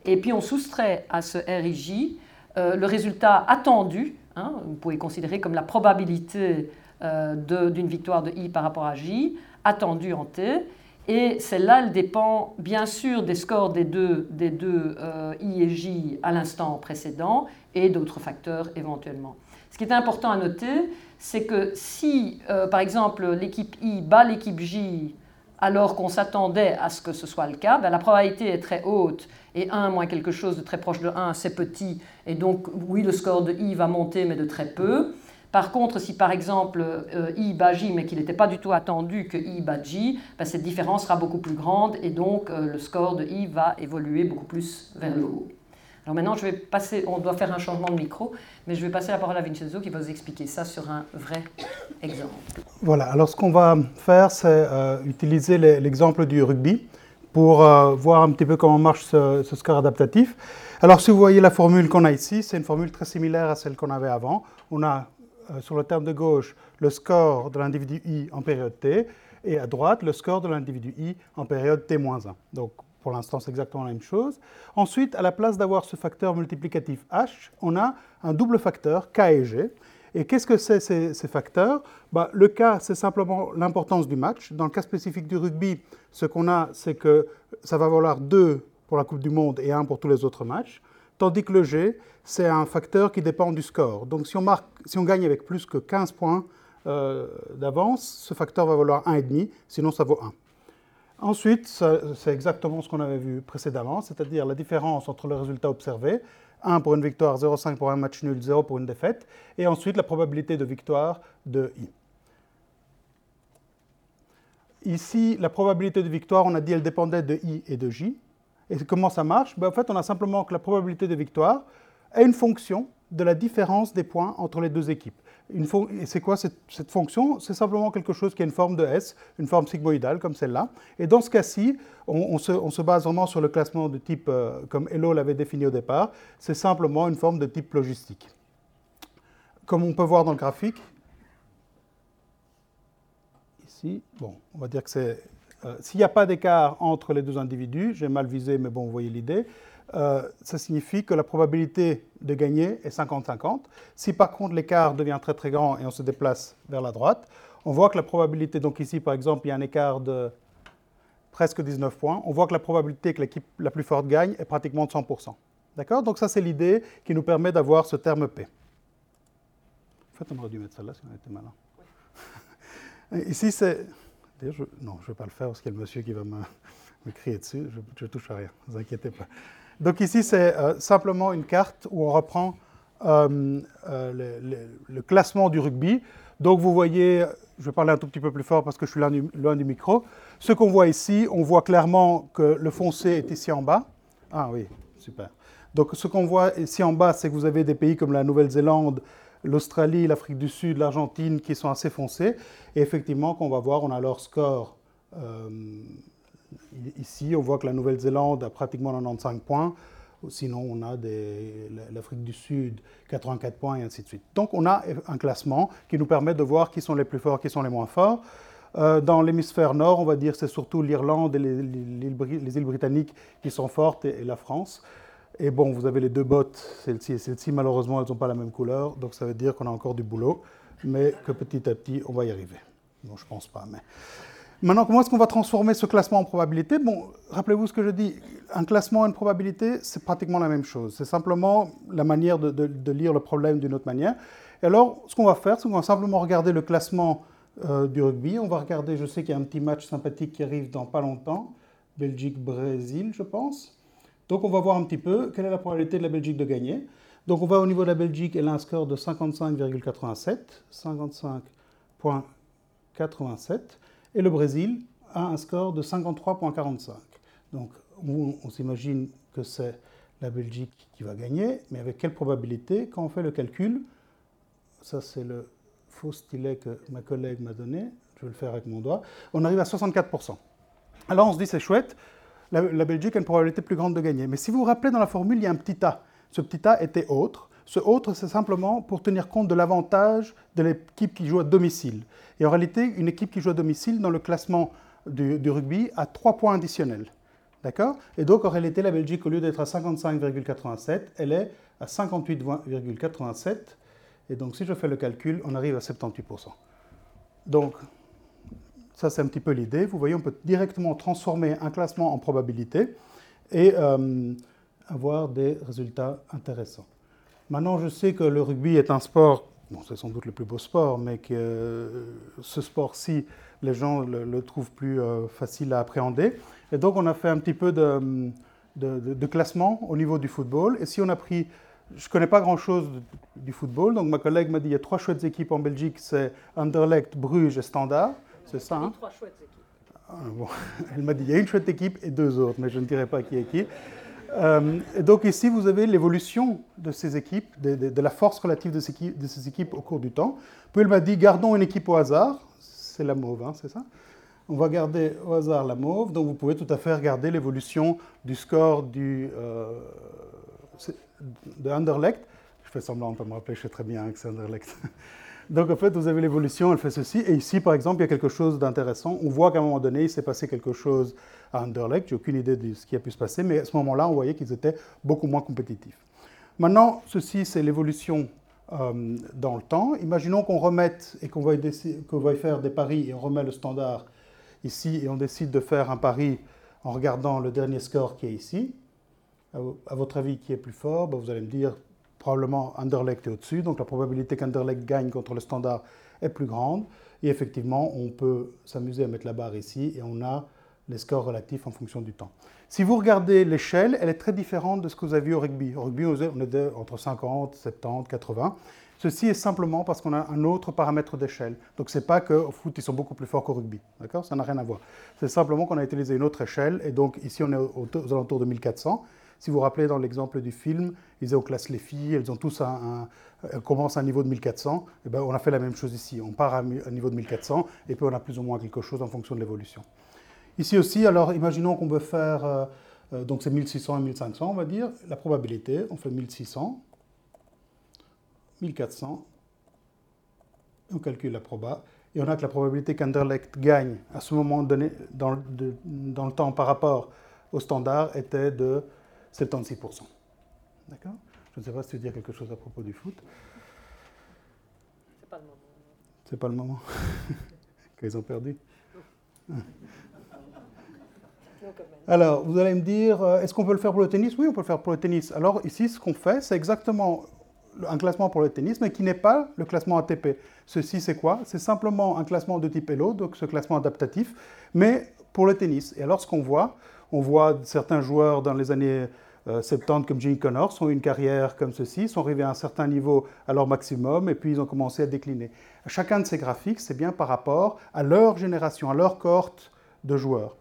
Et puis on soustrait à ce RIJ euh, le résultat attendu Hein, vous pouvez considérer comme la probabilité euh, d'une victoire de I par rapport à J, attendue en T. Et celle-là, elle dépend bien sûr des scores des deux, des deux euh, I et J à l'instant précédent et d'autres facteurs éventuellement. Ce qui est important à noter, c'est que si, euh, par exemple, l'équipe I bat l'équipe J alors qu'on s'attendait à ce que ce soit le cas, ben, la probabilité est très haute et 1 moins quelque chose de très proche de 1, c'est petit, et donc oui, le score de i va monter, mais de très peu. Par contre, si par exemple euh, i bat j, mais qu'il n'était pas du tout attendu que i bat j, ben, cette différence sera beaucoup plus grande, et donc euh, le score de i va évoluer beaucoup plus vers le haut. Alors maintenant, je vais passer, on doit faire un changement de micro, mais je vais passer la parole à Vincenzo qui va vous expliquer ça sur un vrai exemple. Voilà, alors ce qu'on va faire, c'est euh, utiliser l'exemple du rugby pour voir un petit peu comment marche ce, score adaptatif. Alors si vous voyez la formule qu'on a ici, c'est une formule très similaire à celle qu'on avait avant. On a sur le terme de gauche le score de l'individu i en période t et à droite le score de l'individu i en période t-1. Donc pour l'instant c'est exactement la même chose. Ensuite, à la place d'avoir ce facteur multiplicatif h, on a un double facteur k et g. Et qu'est-ce que c'est ces, facteurs? Bah, Le cas, c'est simplement l'importance du match. Dans le cas spécifique du rugby, ce qu'on a, c'est que ça va valoir 2 pour la Coupe du Monde et 1 pour tous les autres matchs. Tandis que le G, c'est un facteur qui dépend du score. Donc si on, gagne avec plus que 15 points euh, d'avance, ce facteur va valoir 1,5, sinon ça vaut 1. Ensuite, c'est exactement ce qu'on avait vu précédemment, c'est-à-dire la différence entre le résultat observé 1 pour une victoire, 0,5 pour un match nul, 0 pour une défaite, et ensuite la probabilité de victoire de I. Ici, la probabilité de victoire, on a dit elle dépendait de I et de J. Et comment ça marche? Ben, En fait, on a simplement que la probabilité de victoire est une fonction de la différence des points entre les deux équipes. Et c'est quoi cette, fonction? C'est simplement quelque chose qui a une forme de S, une forme sigmoïdale comme celle-là. Et dans ce cas-ci, on, se, base vraiment sur le classement de type, euh, comme Hello l'avait défini au départ, c'est simplement une forme de type logistique. Comme on peut voir dans le graphique, ici, bon, on va dire que c'est... Euh, s'il n'y a pas d'écart entre les deux individus, j'ai mal visé, mais bon, vous voyez l'idée, euh, ça signifie que la probabilité de gagner est 50-50. Si par contre l'écart devient très très grand et on se déplace vers la droite, on voit que la probabilité, donc ici par exemple il y a un écart de presque 19 points, on voit que la probabilité que l'équipe la plus forte gagne est pratiquement de 100%. D'accord? Donc ça c'est l'idée qui nous permet d'avoir ce terme P. En fait on aurait dû mettre celle-là si on était malin. ici c'est... Non, je ne vais pas le faire parce qu'il y a le monsieur qui va me, crier dessus, je ne touche à rien, ne vous inquiétez pas. Donc ici, c'est euh, simplement une carte où on reprend euh, euh, le, classement du rugby. Donc vous voyez, je vais parler un tout petit peu plus fort parce que je suis loin du micro. Ce qu'on voit ici, on voit clairement que le foncé est ici en bas. Ah oui, super. Donc ce qu'on voit ici en bas, c'est que vous avez des pays comme la Nouvelle-Zélande, l'Australie, l'Afrique du Sud, l'Argentine qui sont assez foncés. Et effectivement, qu'on va voir, on a leur score. euh, Ici, on voit que la Nouvelle-Zélande a pratiquement 95 points. Sinon, on a l'Afrique du Sud, 84 points, et ainsi de suite. Donc, on a un classement qui nous permet de voir qui sont les plus forts, qui sont les moins forts. Euh, dans l'hémisphère nord, on va dire c'est surtout l'Irlande et les, les- les- les îles britanniques qui sont fortes et la France. Et bon, vous avez les deux bottes, celle-ci et celle-ci, malheureusement, elles n'ont pas la même couleur, donc ça veut dire qu'on a encore du boulot, mais que petit à petit, on va y arriver. Bon, je pense pas, mais... Maintenant, comment est-ce qu'on va transformer ce classement en probabilité? Bon, rappelez-vous ce que je dis. Un classement et une probabilité, c'est pratiquement la même chose. C'est simplement la manière de lire le problème d'une autre manière. Et alors, ce qu'on va faire, c'est qu'on va simplement regarder le classement euh, du rugby. On va regarder, je sais qu'il y a un petit match sympathique qui arrive dans pas longtemps. Belgique-Brésil, je pense. Donc, on va voir un petit peu quelle est la probabilité de la Belgique de gagner. Donc, on va au niveau de la Belgique, elle a un score de 55,87. 55,87 et le Brésil a un score de 53,45. Donc on, s'imagine que c'est la Belgique qui va gagner, mais avec quelle probabilité? Quand on fait le calcul, ça c'est le faux stylet que ma collègue m'a donné, je vais le faire avec mon doigt, on arrive à 64%. Alors on se dit c'est chouette, la, Belgique a une probabilité plus grande de gagner. Mais si vous vous rappelez dans la formule, il y a un petit a. Ce petit a était autre. Ce autre, c'est simplement pour tenir compte de l'avantage de l'équipe qui joue à domicile. Et en réalité, une équipe qui joue à domicile dans le classement du, du rugby a trois points additionnels. D'accord? Et donc, en réalité, la Belgique, au lieu d'être à 55,87, elle est à 58,87. Et donc, si je fais le calcul, on arrive à 78%. Donc, ça, c'est un petit peu l'idée. Vous voyez, on peut directement transformer un classement en probabilité et euh, avoir des résultats intéressants. Maintenant, je sais que le rugby est un sport, bon, c'est sans doute le plus beau sport, mais que euh, ce sport-ci, les gens le, trouvent plus euh, facile à appréhender. Et donc, on a fait un petit peu de, de, classement au niveau du football. Et si on a pris, je ne connais pas grand-chose du football, donc ma collègue m'a dit il y a trois chouettes équipes en Belgique, c'est Anderlecht, Bruges et Standard. C'est ça, hein Trois chouettes équipes. ah, bon, Elle m'a dit il y a une chouette équipe et deux autres, mais je ne dirai pas qui est qui. Euh, et donc ici, vous avez l'évolution de ces équipes, de, de- de la force relative de ces, équipes, de ces équipes au cours du temps. Puis elle m'a dit gardons une équipe au hasard, c'est la mauve, hein, c'est ça? On va garder au hasard la mauve, donc vous pouvez tout à fait regarder l'évolution du score du, euh, de Anderlecht. Je fais semblant de ne pas me rappeler, je sais très bien que c'est Anderlecht. Donc en fait, vous avez l'évolution, elle fait ceci. Et ici, par exemple, il y a quelque chose d'intéressant. On voit qu'à un moment donné, il s'est passé quelque chose à Anderlecht. J'ai aucune idée de ce qui a pu se passer, mais à ce moment-là, on voyait qu'ils étaient beaucoup moins compétitifs. Maintenant, ceci, c'est l'évolution euh, dans le temps. Imaginons qu'on remette et qu'on veuille, faire des paris et on remet le standard ici et on décide de faire un pari en regardant le dernier score qui est ici. À votre avis, qui est plus fort? Ben, Vous allez me dire probablement Anderlecht est au-dessus, donc la probabilité qu'Anderlecht gagne contre le standard est plus grande. Et effectivement, on peut s'amuser à mettre la barre ici et on a les scores relatifs en fonction du temps. Si vous regardez l'échelle, elle est très différente de ce que vous avez vu au rugby. Au rugby, on est entre 50, 70, 80. Ceci est simplement parce qu'on a un autre paramètre d'échelle. Donc ce n'est pas qu'au foot, ils sont beaucoup plus forts qu'au rugby. D'accord? Ça n'a rien à voir. C'est simplement qu'on a utilisé une autre échelle. Et donc ici, on est aux alentours de 1400. Si vous vous rappelez dans l'exemple du film, ils ont classe les filles, elles ont tous un, elles commencent à un niveau de 1400. Et ben, on a fait la même chose ici. On part à un niveau de 1400 et puis on a plus ou moins quelque chose en fonction de l'évolution. Ici aussi, alors imaginons qu'on veut faire, euh, euh, donc c'est 1600 et 1500, on va dire, la probabilité, on fait 1600, 1400, on calcule la proba, et on a que la probabilité qu'Anderlecht gagne à ce moment donné dans le temps par rapport au standard était de 76%. D'accord? Je ne sais pas si tu veux dire quelque chose à propos du foot. C'est pas le moment. C'est pas le moment. Qu'ils ont perdu. Non. Alors, vous allez me dire, euh, est-ce qu'on peut le faire pour le tennis? Oui, on peut le faire pour le tennis. Alors, ici, ce qu'on fait, c'est exactement un classement pour le tennis, mais qui n'est pas le classement ATP. Ceci, c'est quoi? C'est simplement un classement de type Elo, donc ce classement adaptatif, mais pour le tennis. Et alors, ce qu'on voit, on voit certains joueurs dans les années 70 comme Jimmy Connors ont eu une carrière comme ceci, sont arrivés à un certain niveau à leur maximum et puis ils ont commencé à décliner. Chacun de ces graphiques, c'est bien par rapport à leur génération, à leur cohorte de joueurs.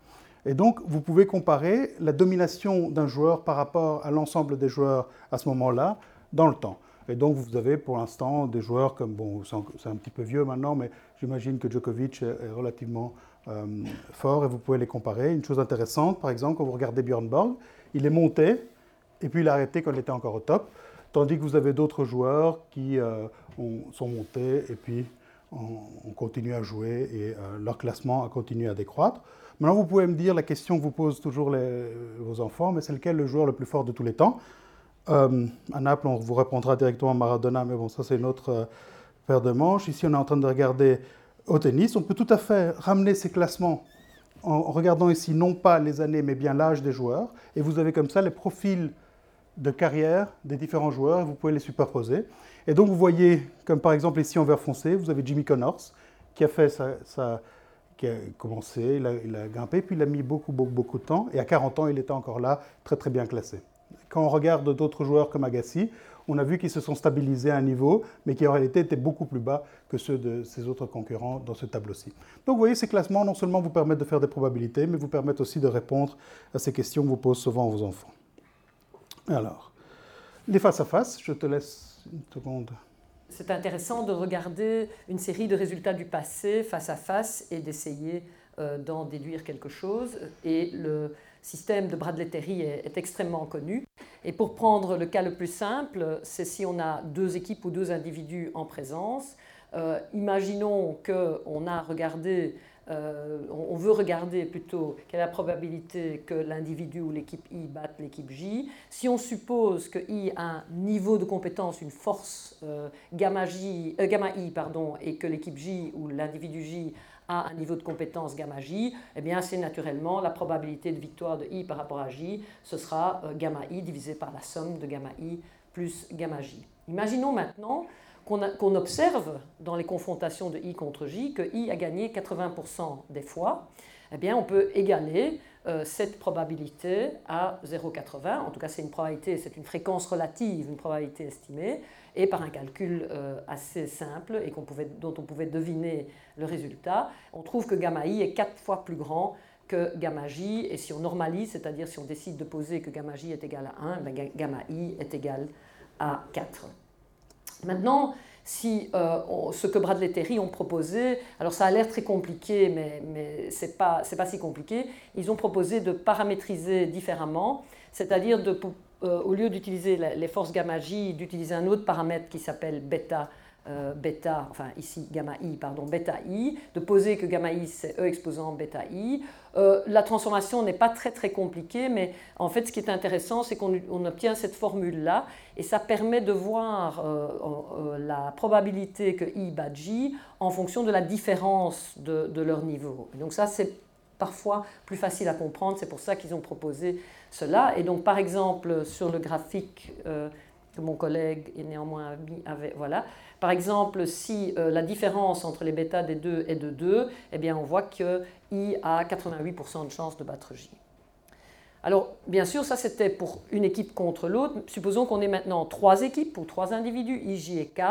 Et donc, vous pouvez comparer la domination d'un joueur par rapport à l'ensemble des joueurs à ce moment-là dans le temps. Et donc, vous avez pour l'instant des joueurs comme, bon, c'est un petit peu vieux maintenant, mais j'imagine que Djokovic est relativement euh, fort et vous pouvez les comparer. Une chose intéressante, par exemple, quand vous regardez Björn Borg, il est monté et puis il a arrêté quand il était encore au top, tandis que vous avez d'autres joueurs qui euh, sont montés et puis ont, continué à jouer et euh, leur classement a continué à décroître. Maintenant, vous pouvez me dire la question que vous posent toujours vos enfants, mais c'est lequel le joueur le plus fort de tous les temps? Euh, À Naples, on vous répondra directement à Maradona, mais bon, ça c'est une autre euh, paire de manches. Ici, on est en train de regarder au tennis. On peut tout à fait ramener ces classements en regardant ici non pas les années, mais bien l'âge des joueurs. Et vous avez comme ça les profils de carrière des différents joueurs et vous pouvez les superposer. Et donc vous voyez, comme par exemple ici en vert foncé, vous avez Jimmy Connors qui a fait sa, qui a commencé, il a, grimpé, puis il a mis beaucoup, beaucoup, beaucoup de temps, et à 40 ans, il était encore là, très, très bien classé. Quand on regarde d'autres joueurs comme Agassi, on a vu qu'ils se sont stabilisés à un niveau, mais qui en réalité étaient beaucoup plus bas que ceux de ses autres concurrents dans ce tableau-ci. Donc vous voyez, ces classements non seulement vous permettent de faire des probabilités, mais vous permettent aussi de répondre à ces questions que vous posent souvent vos enfants. Alors, les face-à-face, je te laisse une seconde c'est intéressant de regarder une série de résultats du passé face à face et d'essayer euh, d'en déduire quelque chose. Et le système de Bradley-Terry est, extrêmement connu. Et pour prendre le cas le plus simple, c'est si on a deux équipes ou deux individus en présence. Euh, imaginons qu'on a regardé euh, on veut regarder plutôt quelle est la probabilité que l'individu ou l'équipe I batte l'équipe J. Si on suppose que I a un niveau de compétence, une force euh, euh, gamma I, et que l'équipe J ou l'individu J a un niveau de compétence gamma J, eh bien c'est naturellement la probabilité de victoire de I par rapport à J, ce sera gamma I divisé par la somme de gamma I plus gamma J. Imaginons maintenant qu'on observe dans les confrontations de I contre J que I a gagné 80% des fois, eh bien on peut égaler euh, cette probabilité à 0,80. En tout cas, c'est une probabilité, c'est une fréquence relative, une probabilité estimée, et par un calcul euh, assez simple et dont on pouvait deviner le résultat, on trouve que gamma i est 4 fois plus grand que gamma j, et si on normalise, c'est-à-dire si on décide de poser que gamma j est égal à 1, ben, gamma i est égal à 4. Maintenant, si euh, ce que Bradley Terry ont proposé, alors ça a l'air très compliqué, mais, mais ce n'est pas, si compliqué, ils ont proposé de paramétriser différemment, c'est-à-dire euh, au lieu d'utiliser les forces gamma J, d'utiliser un autre paramètre qui s'appelle bêta euh, bêta, enfin ici gamma i, pardon, bêta i, de poser que gamma i c'est E exposant bêta i. Euh, la transformation n'est pas très très compliquée, mais en fait ce qui est intéressant c'est qu'on obtient cette formule-là et ça permet de voir euh, la probabilité que i bat j en fonction de la différence de, de leur niveau. donc ça c'est parfois plus facile à comprendre, c'est pour ça qu'ils ont proposé cela. Et donc par exemple sur le graphique que mon collègue et néanmoins avait, voilà, par exemple, si euh, la différence entre les bêtas des deux est de 2, eh bien on voit que I a 88% de chance de battre J. Alors, bien sûr, ça c'était pour une équipe contre l'autre. Supposons qu'on ait maintenant trois équipes ou trois individus, I, J et K.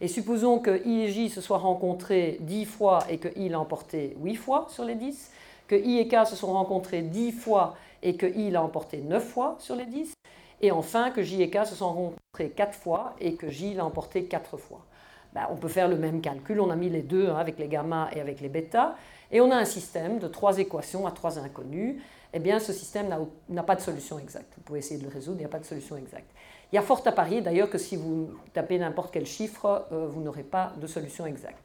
Et supposons que I et J se soient rencontrés 10 fois et que I l'a emporté 8 fois sur les 10. Que I et K se sont rencontrés 10 fois et que I l'a emporté 9 fois sur les 10. Et enfin, que J et K se sont rencontrés quatre fois et que J l'a emporté quatre fois. Ben, on peut faire le même calcul, on a mis les deux hein, avec les gamma et avec les bêta, et on a un système de trois équations à trois inconnus. Eh bien, ce système n'a pas de solution exacte. Vous pouvez essayer de le résoudre, il n'y a pas de solution exacte. Il y a fort à parier d'ailleurs que si vous tapez n'importe quel chiffre, euh, vous n'aurez pas de solution exacte.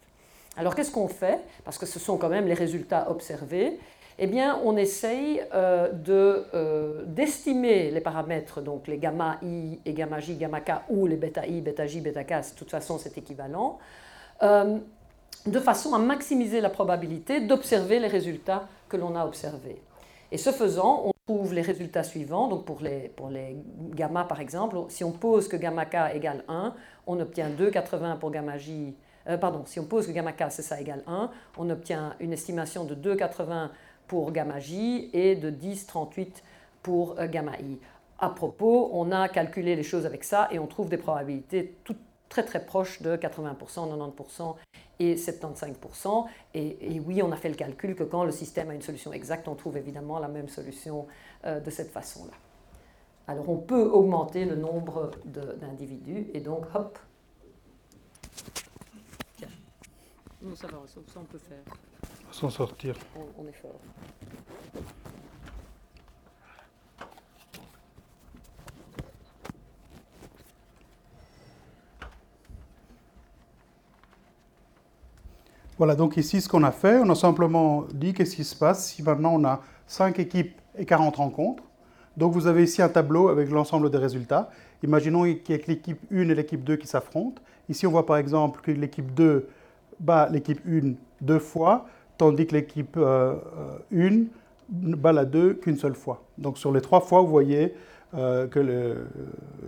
Alors qu'est-ce qu'on fait? Parce que ce sont quand même les résultats observés eh bien, on essaye euh, euh, d'estimer les paramètres, donc les gamma i et gamma j, gamma k, ou les bêta i, bêta j, bêta k, de toute façon c'est équivalent, euh, de façon à maximiser la probabilité d'observer les résultats que l'on a observés. Et ce faisant, on trouve les résultats suivants. Donc pour les, pour les gamma par exemple, si on pose que gamma k égale 1, on obtient 2,80 pour gamma j. pardon, si on pose que gamma k c'est ça égale 1, on obtient une estimation de 2,80 pour gamma J et de 10,38 pour euh, gamma I. à propos, on a calculé les choses avec ça et on trouve des probabilités très très proches de 80%, 90% et 75%. Et, oui, on a fait le calcul que quand le système a une solution exacte, on trouve évidemment la même solution euh, de cette façon-là. Alors on peut augmenter le nombre d'individus et donc hop. Tiens. Ça va, ça, on peut faire. S'en sortir. On, on est fort. Voilà, donc ici, ce qu'on a fait, on a simplement dit qu'est-ce qui se passe si maintenant on a 5 équipes et 40 rencontres. Donc vous avez ici un tableau avec l'ensemble des résultats. Imaginons qu'il y ait l'équipe 1 et l'équipe 2 qui s'affrontent. Ici, on voit par exemple que l'équipe 2 bat l'équipe 1 deux fois, tandis que l'équipe 1 euh, euh, bat la 2 qu'une seule fois. Donc sur les trois fois, vous voyez euh, que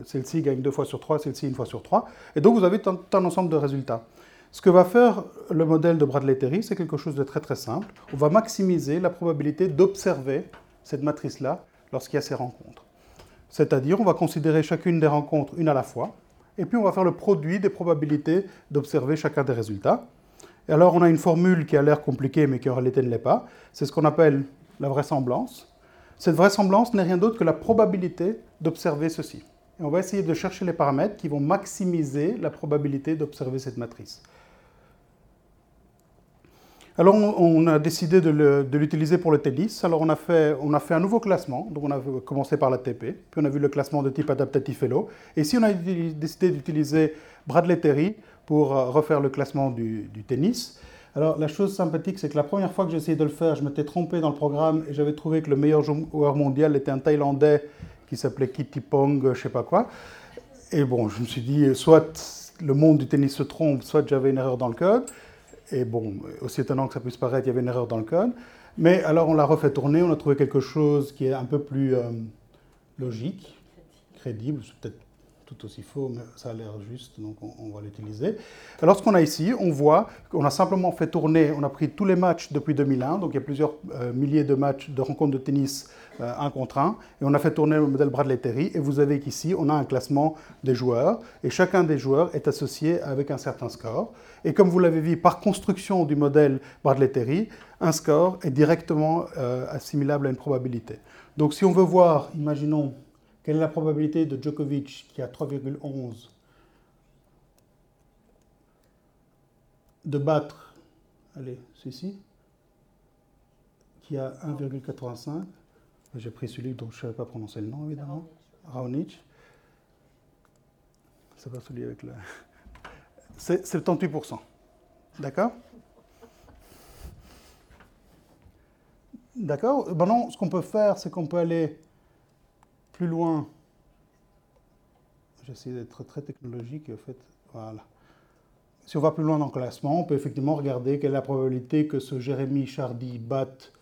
celle-ci gagne deux fois sur trois, celle-ci une fois sur trois. Et donc vous avez un ensemble de résultats. Ce que va faire le modèle de Bradley-Terry, c'est quelque chose de très très simple. On va maximiser la probabilité d'observer cette matrice-là lorsqu'il y a ces rencontres. C'est-à-dire, on va considérer chacune des rencontres une à la fois, et puis on va faire le produit des probabilités d'observer chacun des résultats. Alors, on a une formule qui a l'air compliquée, mais qui en réalité ne l'est pas. C'est ce qu'on appelle la vraisemblance. Cette vraisemblance n'est rien d'autre que la probabilité d'observer ceci. Et on va essayer de chercher les paramètres qui vont maximiser la probabilité d'observer cette matrice. Alors on, a décidé de l'utiliser pour le tennis. Alors on a, fait, on a fait un nouveau classement. Donc on a commencé par la TP, puis on a vu le classement de type adaptatif Elo. Et ici on a décidé d'utiliser Bradley Terry pour euh, refaire le classement du, tennis. Alors la chose sympathique, c'est que la première fois que j'ai essayé de le faire, je m'étais trompé dans le programme et j'avais trouvé que le meilleur joueur mondial était un Thaïlandais qui s'appelait Kitty Pong, je sais pas quoi. Et bon, je me suis dit, soit le monde du tennis se trompe, soit j'avais une erreur dans le code. Et bon, aussi étonnant que ça puisse paraître, il y avait une erreur dans le code. Mais alors on l'a refait tourner, on a trouvé quelque chose qui est un peu plus euh, logique, crédible, peut-être tout aussi faux, mais ça a l'air juste, donc on, va l'utiliser. Alors ce qu'on a ici, on voit qu'on a simplement fait tourner, on a pris tous les matchs depuis 2001, donc il y a plusieurs euh, milliers de matchs de rencontres de tennis euh, un contre un, et on a fait tourner le modèle Bradley-Terry, et vous avez qu'ici, on a un classement des joueurs, et chacun des joueurs est associé avec un certain score. Et comme vous l'avez vu, par construction du modèle Bradley-Terry, un score est directement euh, assimilable à une probabilité. Donc si on veut voir, imaginons, quelle est la probabilité de Djokovic qui a 3,11 de battre, allez, ceci, qui a 1,85 j'ai pris celui dont je ne savais pas prononcer le nom, évidemment. Raonic. C'est pas celui avec le. C'est 78%. D'accord? D'accord? Maintenant, ce qu'on peut faire, c'est qu'on peut aller plus loin. J'essaie d'être très technologique, en fait, voilà. Si on va plus loin dans le classement, on peut effectivement regarder quelle est la probabilité que ce Jérémy Chardy batte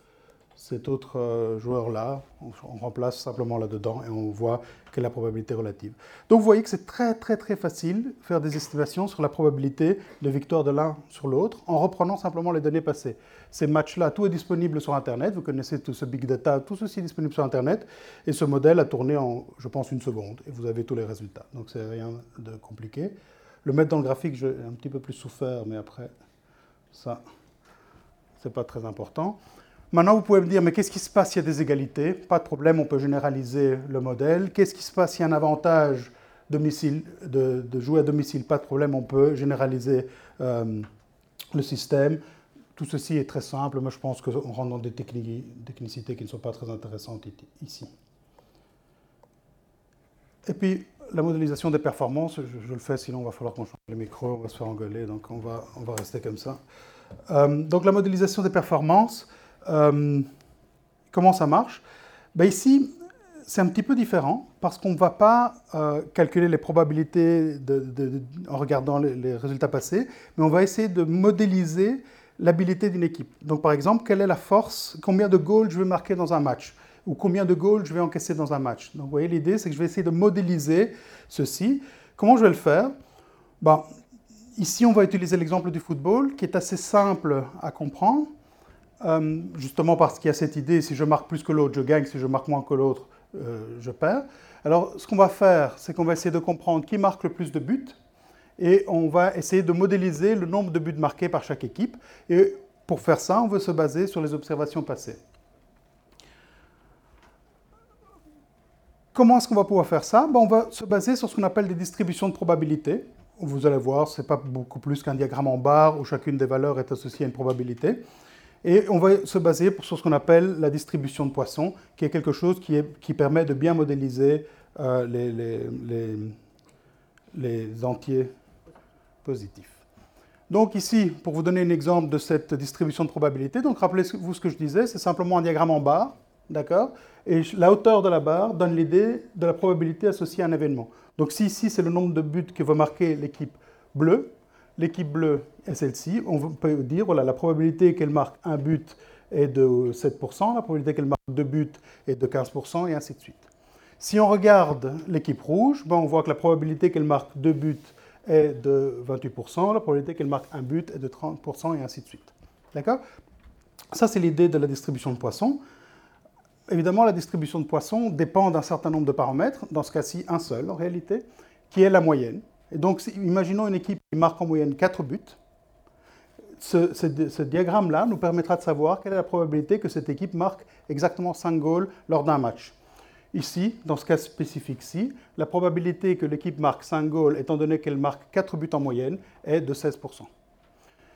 cet autre euh, joueur-là, on, remplace simplement là-dedans et on voit quelle est la probabilité relative. Donc vous voyez que c'est très très très facile de faire des estimations sur la probabilité de victoire de l'un sur l'autre en reprenant simplement les données passées. Ces matchs-là, tout est disponible sur Internet, vous connaissez tout ce big data, tout ceci est disponible sur Internet et ce modèle a tourné en, je pense, une seconde et vous avez tous les résultats. Donc c'est rien de compliqué. Le mettre dans le graphique, j'ai un petit peu plus souffert, mais après, ça, c'est pas très important. Maintenant, vous pouvez me dire, mais qu'est-ce qui se passe s'il y a des égalités? Pas de problème, on peut généraliser le modèle. Qu'est-ce qui se passe s'il y a un avantage de, jouer à domicile? Pas de problème, on peut généraliser euh, le système. Tout ceci est très simple. Moi, je pense qu'on rentre dans des technicités qui ne sont pas très intéressantes ici. Et puis, la modélisation des performances, je, le fais, sinon il va falloir qu'on change le micro, on va se faire engueuler, donc on va, on va rester comme ça. Euh, donc la modélisation des performances, euh, comment ça marche ben Ici, c'est un petit peu différent parce qu'on ne va pas euh, calculer les probabilités en regardant les, résultats passés, mais on va essayer de modéliser l'habilité d'une équipe. Donc par exemple, quelle est la force, combien de goals je vais marquer dans un match ou combien de goals je vais encaisser dans un match. Donc vous voyez, l'idée, c'est que je vais essayer de modéliser ceci. Comment je vais le faire? Ben, Ici, on va utiliser l'exemple du football qui est assez simple à comprendre. Euh, justement parce qu'il y a cette idée, si je marque plus que l'autre, je gagne, si je marque moins que l'autre, euh, je perds. Alors, ce qu'on va faire, c'est qu'on va essayer de comprendre qui marque le plus de buts et on va essayer de modéliser le nombre de buts marqués par chaque équipe. Et pour faire ça, on veut se baser sur les observations passées. Comment est-ce qu'on va pouvoir faire ça? Ben, On va se baser sur ce qu'on appelle des distributions de probabilité. Vous allez voir, ce n'est pas beaucoup plus qu'un diagramme en barre où chacune des valeurs est associée à une probabilité. Et on va se baser sur ce qu'on appelle la distribution de Poisson, qui est quelque chose qui, permet de bien modéliser euh, les, entiers positifs. Donc ici, pour vous donner un exemple de cette distribution de probabilité, donc rappelez-vous ce que je disais, c'est simplement un diagramme en barre, d'accord? Et la hauteur de la barre donne l'idée de la probabilité associée à un événement. Donc si ici c'est le nombre de buts que va marquer l'équipe bleue, l'équipe bleue est celle-ci. On peut dire, voilà, la probabilité qu'elle marque un but est de 7%, la probabilité qu'elle marque deux buts est de 15%, et ainsi de suite. Si on regarde l'équipe rouge, ben on voit que la probabilité qu'elle marque deux buts est de 28%, la probabilité qu'elle marque un but est de 30%, et ainsi de suite. D'accord? Ça, c'est l'idée de la distribution de poissons. Évidemment, la distribution de poissons dépend d'un certain nombre de paramètres, dans ce cas-ci un seul en réalité, qui est la moyenne. Et donc, imaginons une équipe qui marque en moyenne 4 buts. Ce, diagramme-là nous permettra de savoir quelle est la probabilité que cette équipe marque exactement 5 goals lors d'un match. Ici, dans ce cas spécifique-ci, la probabilité que l'équipe marque 5 goals, étant donné qu'elle marque 4 buts en moyenne, est de 16%.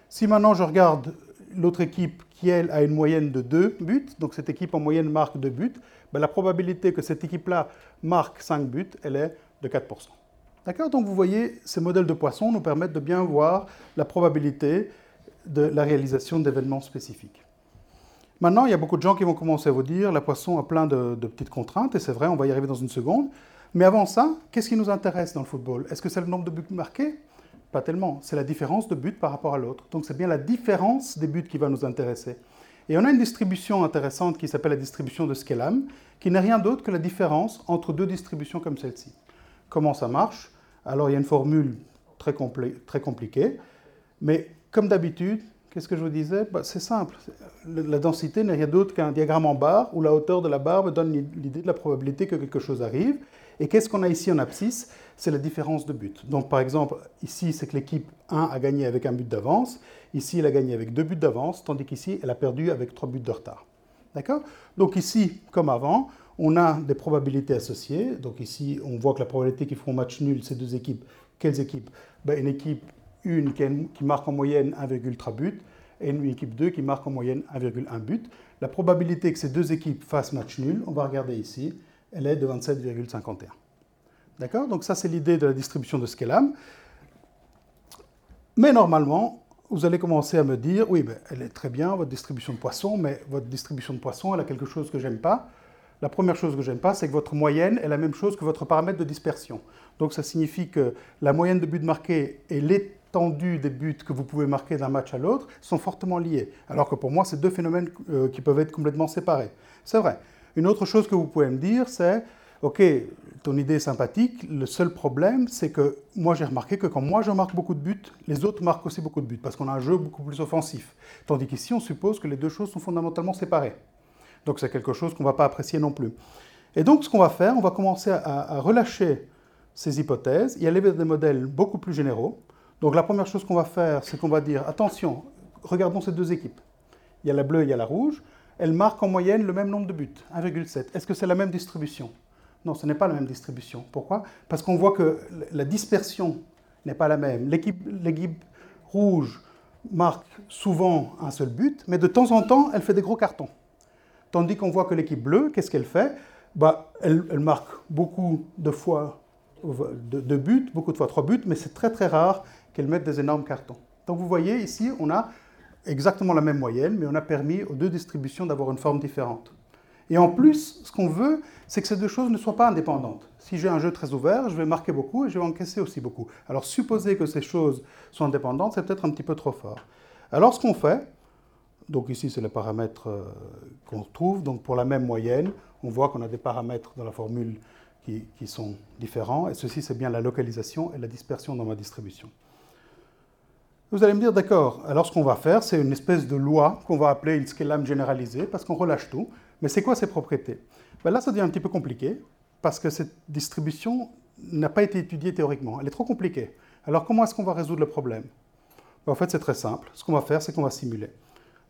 Si maintenant je regarde l'autre équipe qui, elle, a une moyenne de 2 buts, donc cette équipe en moyenne marque 2 buts, ben, la probabilité que cette équipe-là marque 5 buts, elle est de 4%. D'accord? Donc vous voyez, ces modèles de poissons nous permettent de bien voir la probabilité de la réalisation d'événements spécifiques. Maintenant, il y a beaucoup de gens qui vont commencer à vous dire, la poisson a plein de, petites contraintes, et c'est vrai, on va y arriver dans une seconde. Mais avant ça, qu'est-ce qui nous intéresse dans le football? Est-ce que c'est le nombre de buts marqués? Pas tellement, c'est la différence de buts par rapport à l'autre. Donc c'est bien la différence des buts qui va nous intéresser. Et on a une distribution intéressante qui s'appelle la distribution de Skellam, qui n'est rien d'autre que la différence entre deux distributions comme celle-ci. Comment ça marche? Alors il y a une formule très, compliquée, mais comme d'habitude, qu'est-ce que je vous disais? Bah, C'est simple. La densité n'est rien d'autre qu'un diagramme en barre où la hauteur de la barre me donne l'idée de la probabilité que quelque chose arrive. Et qu'est-ce qu'on a ici en abscisse? C'est la différence de but. Donc par exemple, ici, c'est que l'équipe 1 a gagné avec un but d'avance. Ici, elle a gagné avec deux buts d'avance, tandis qu'ici, elle a perdu avec trois buts de retard. D'accord? Donc ici, comme avant, on a des probabilités associées. Donc ici, on voit que la probabilité qu'ils feront match nul, ces deux équipes, quelles équipes? Ben, Une équipe 1 qui, marque en moyenne 1,3 but et une équipe 2 qui marque en moyenne 1,1 but. La probabilité que ces deux équipes fassent match nul, on va regarder ici, elle est de 27,51. D'accord? Donc ça, c'est l'idée de la distribution de Skellam. Mais normalement, vous allez commencer à me dire, oui, ben, elle est très bien, votre distribution de poissons, mais votre distribution de poissons, elle a quelque chose que j'aime pas. La première chose que j'aime pas, c'est que votre moyenne est la même chose que votre paramètre de dispersion. Donc ça signifie que la moyenne de buts marqués et l'étendue des buts que vous pouvez marquer d'un match à l'autre sont fortement liés. Alors que pour moi, c'est deux phénomènes euh, qui peuvent être complètement séparés. C'est vrai. Une autre chose que vous pouvez me dire, c'est, OK, ton idée est sympathique, le seul problème, c'est que moi j'ai remarqué que quand moi je marque beaucoup de buts, les autres marquent aussi beaucoup de buts, parce qu'on a un jeu beaucoup plus offensif. Tandis qu'ici, on suppose que les deux choses sont fondamentalement séparées. Donc c'est quelque chose qu'on ne va pas apprécier non plus. Et donc ce qu'on va faire, on va commencer à, relâcher ces hypothèses et aller vers des modèles beaucoup plus généraux. Donc la première chose qu'on va faire, c'est qu'on va dire, attention, regardons ces deux équipes. Il y a la bleue, il y a la rouge. Elles marquent en moyenne le même nombre de buts, 1,7. Est-ce que c'est la même distribution? Non, ce n'est pas la même distribution. Pourquoi? Parce qu'on voit que la dispersion n'est pas la même. L'équipe rouge marque souvent un seul but, mais de temps en temps, elle fait des gros cartons. Tandis qu'on voit que l'équipe bleue, qu'est-ce qu'elle fait bah, elle, marque beaucoup de fois de, buts, beaucoup de fois trois buts, mais c'est très très rare qu'elle mette des énormes cartons. Donc vous voyez ici, on a exactement la même moyenne, mais on a permis aux deux distributions d'avoir une forme différente. Et en plus, ce qu'on veut, c'est que ces deux choses ne soient pas indépendantes. Si j'ai un jeu très ouvert, je vais marquer beaucoup et je vais encaisser aussi beaucoup. Alors supposer que ces choses sont indépendantes, c'est peut-être un petit peu trop fort. Alors ce qu'on fait, donc ici, c'est les paramètres euh, qu'on trouve. Donc pour la même moyenne, on voit qu'on a des paramètres dans la formule qui, sont différents. Et ceci, c'est bien la localisation et la dispersion dans ma distribution. Vous allez me dire, d'accord, alors ce qu'on va faire, c'est une espèce de loi qu'on va appeler une scalam généralisée, parce qu'on relâche tout. Mais c'est quoi ces propriétés? Ben là, ça devient un petit peu compliqué, parce que cette distribution n'a pas été étudiée théoriquement. Elle est trop compliquée. Alors comment est-ce qu'on va résoudre le problème? Ben, En fait, c'est très simple. Ce qu'on va faire, c'est qu'on va simuler.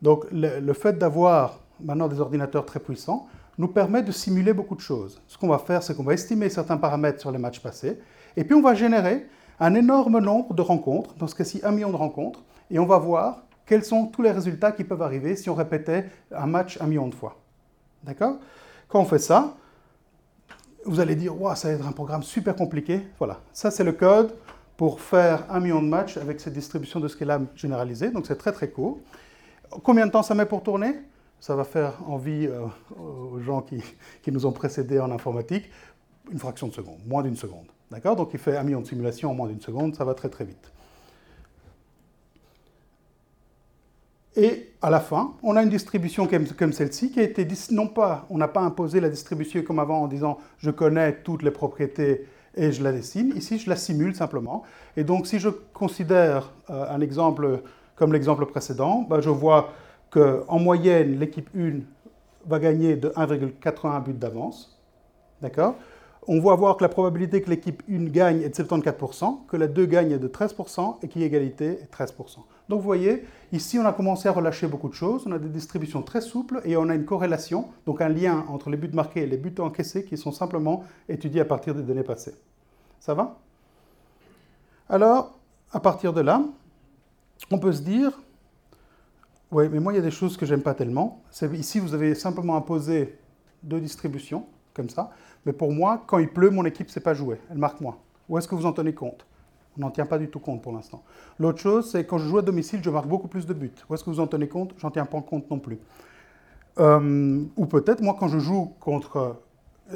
Donc le, fait d'avoir maintenant des ordinateurs très puissants nous permet de simuler beaucoup de choses. Ce qu'on va faire, c'est qu'on va estimer certains paramètres sur les matchs passés, et puis on va générer un énorme nombre de rencontres, dans ce cas-ci un million de rencontres, et on va voir quels sont tous les résultats qui peuvent arriver si on répétait un match un million de fois. D'accord? Quand on fait ça, vous allez dire, wow, ça va être un programme super compliqué. Voilà, ça c'est le code pour faire un million de matchs avec cette distribution de scale généralisée, donc c'est très très court. Combien de temps ça met pour tourner? Ça va faire envie euh, aux gens qui, nous ont précédés en informatique, une fraction de seconde, moins d'une seconde. D'accord? Donc il fait un million de simulations en moins d'une seconde, ça va très très vite. Et à la fin, on a une distribution comme, celle-ci qui a été, non pas, on n'a pas imposé la distribution comme avant en disant je connais toutes les propriétés et je la dessine. Ici, je la simule simplement. Et donc, si je considère euh, un exemple comme l'exemple précédent, ben, je vois qu'en moyenne, l'équipe 1 va gagner de 1,81 buts d'avance. D'accord? On voit voir que la probabilité que l'équipe 1 gagne est de 74%, que la 2 gagne est de 13% et qu'il y a égalité est 13%. Donc vous voyez, ici on a commencé à relâcher beaucoup de choses, on a des distributions très souples et on a une corrélation, donc un lien entre les buts marqués et les buts encaissés qui sont simplement étudiés à partir des données passées. Ça va? Alors, à partir de là, on peut se dire, oui, mais moi il y a des choses que j'aime pas tellement. Ici vous avez simplement imposé deux distributions, comme ça. Mais pour moi, quand il pleut, mon équipe ne sait pas jouer. Elle marque moins. Où est-ce que vous en tenez compte? On n'en tient pas du tout compte pour l'instant. L'autre chose, c'est quand je joue à domicile, je marque beaucoup plus de buts. Où est-ce que vous en tenez compte? J'en tiens pas compte non plus. Euh, ou peut-être, moi, quand je joue contre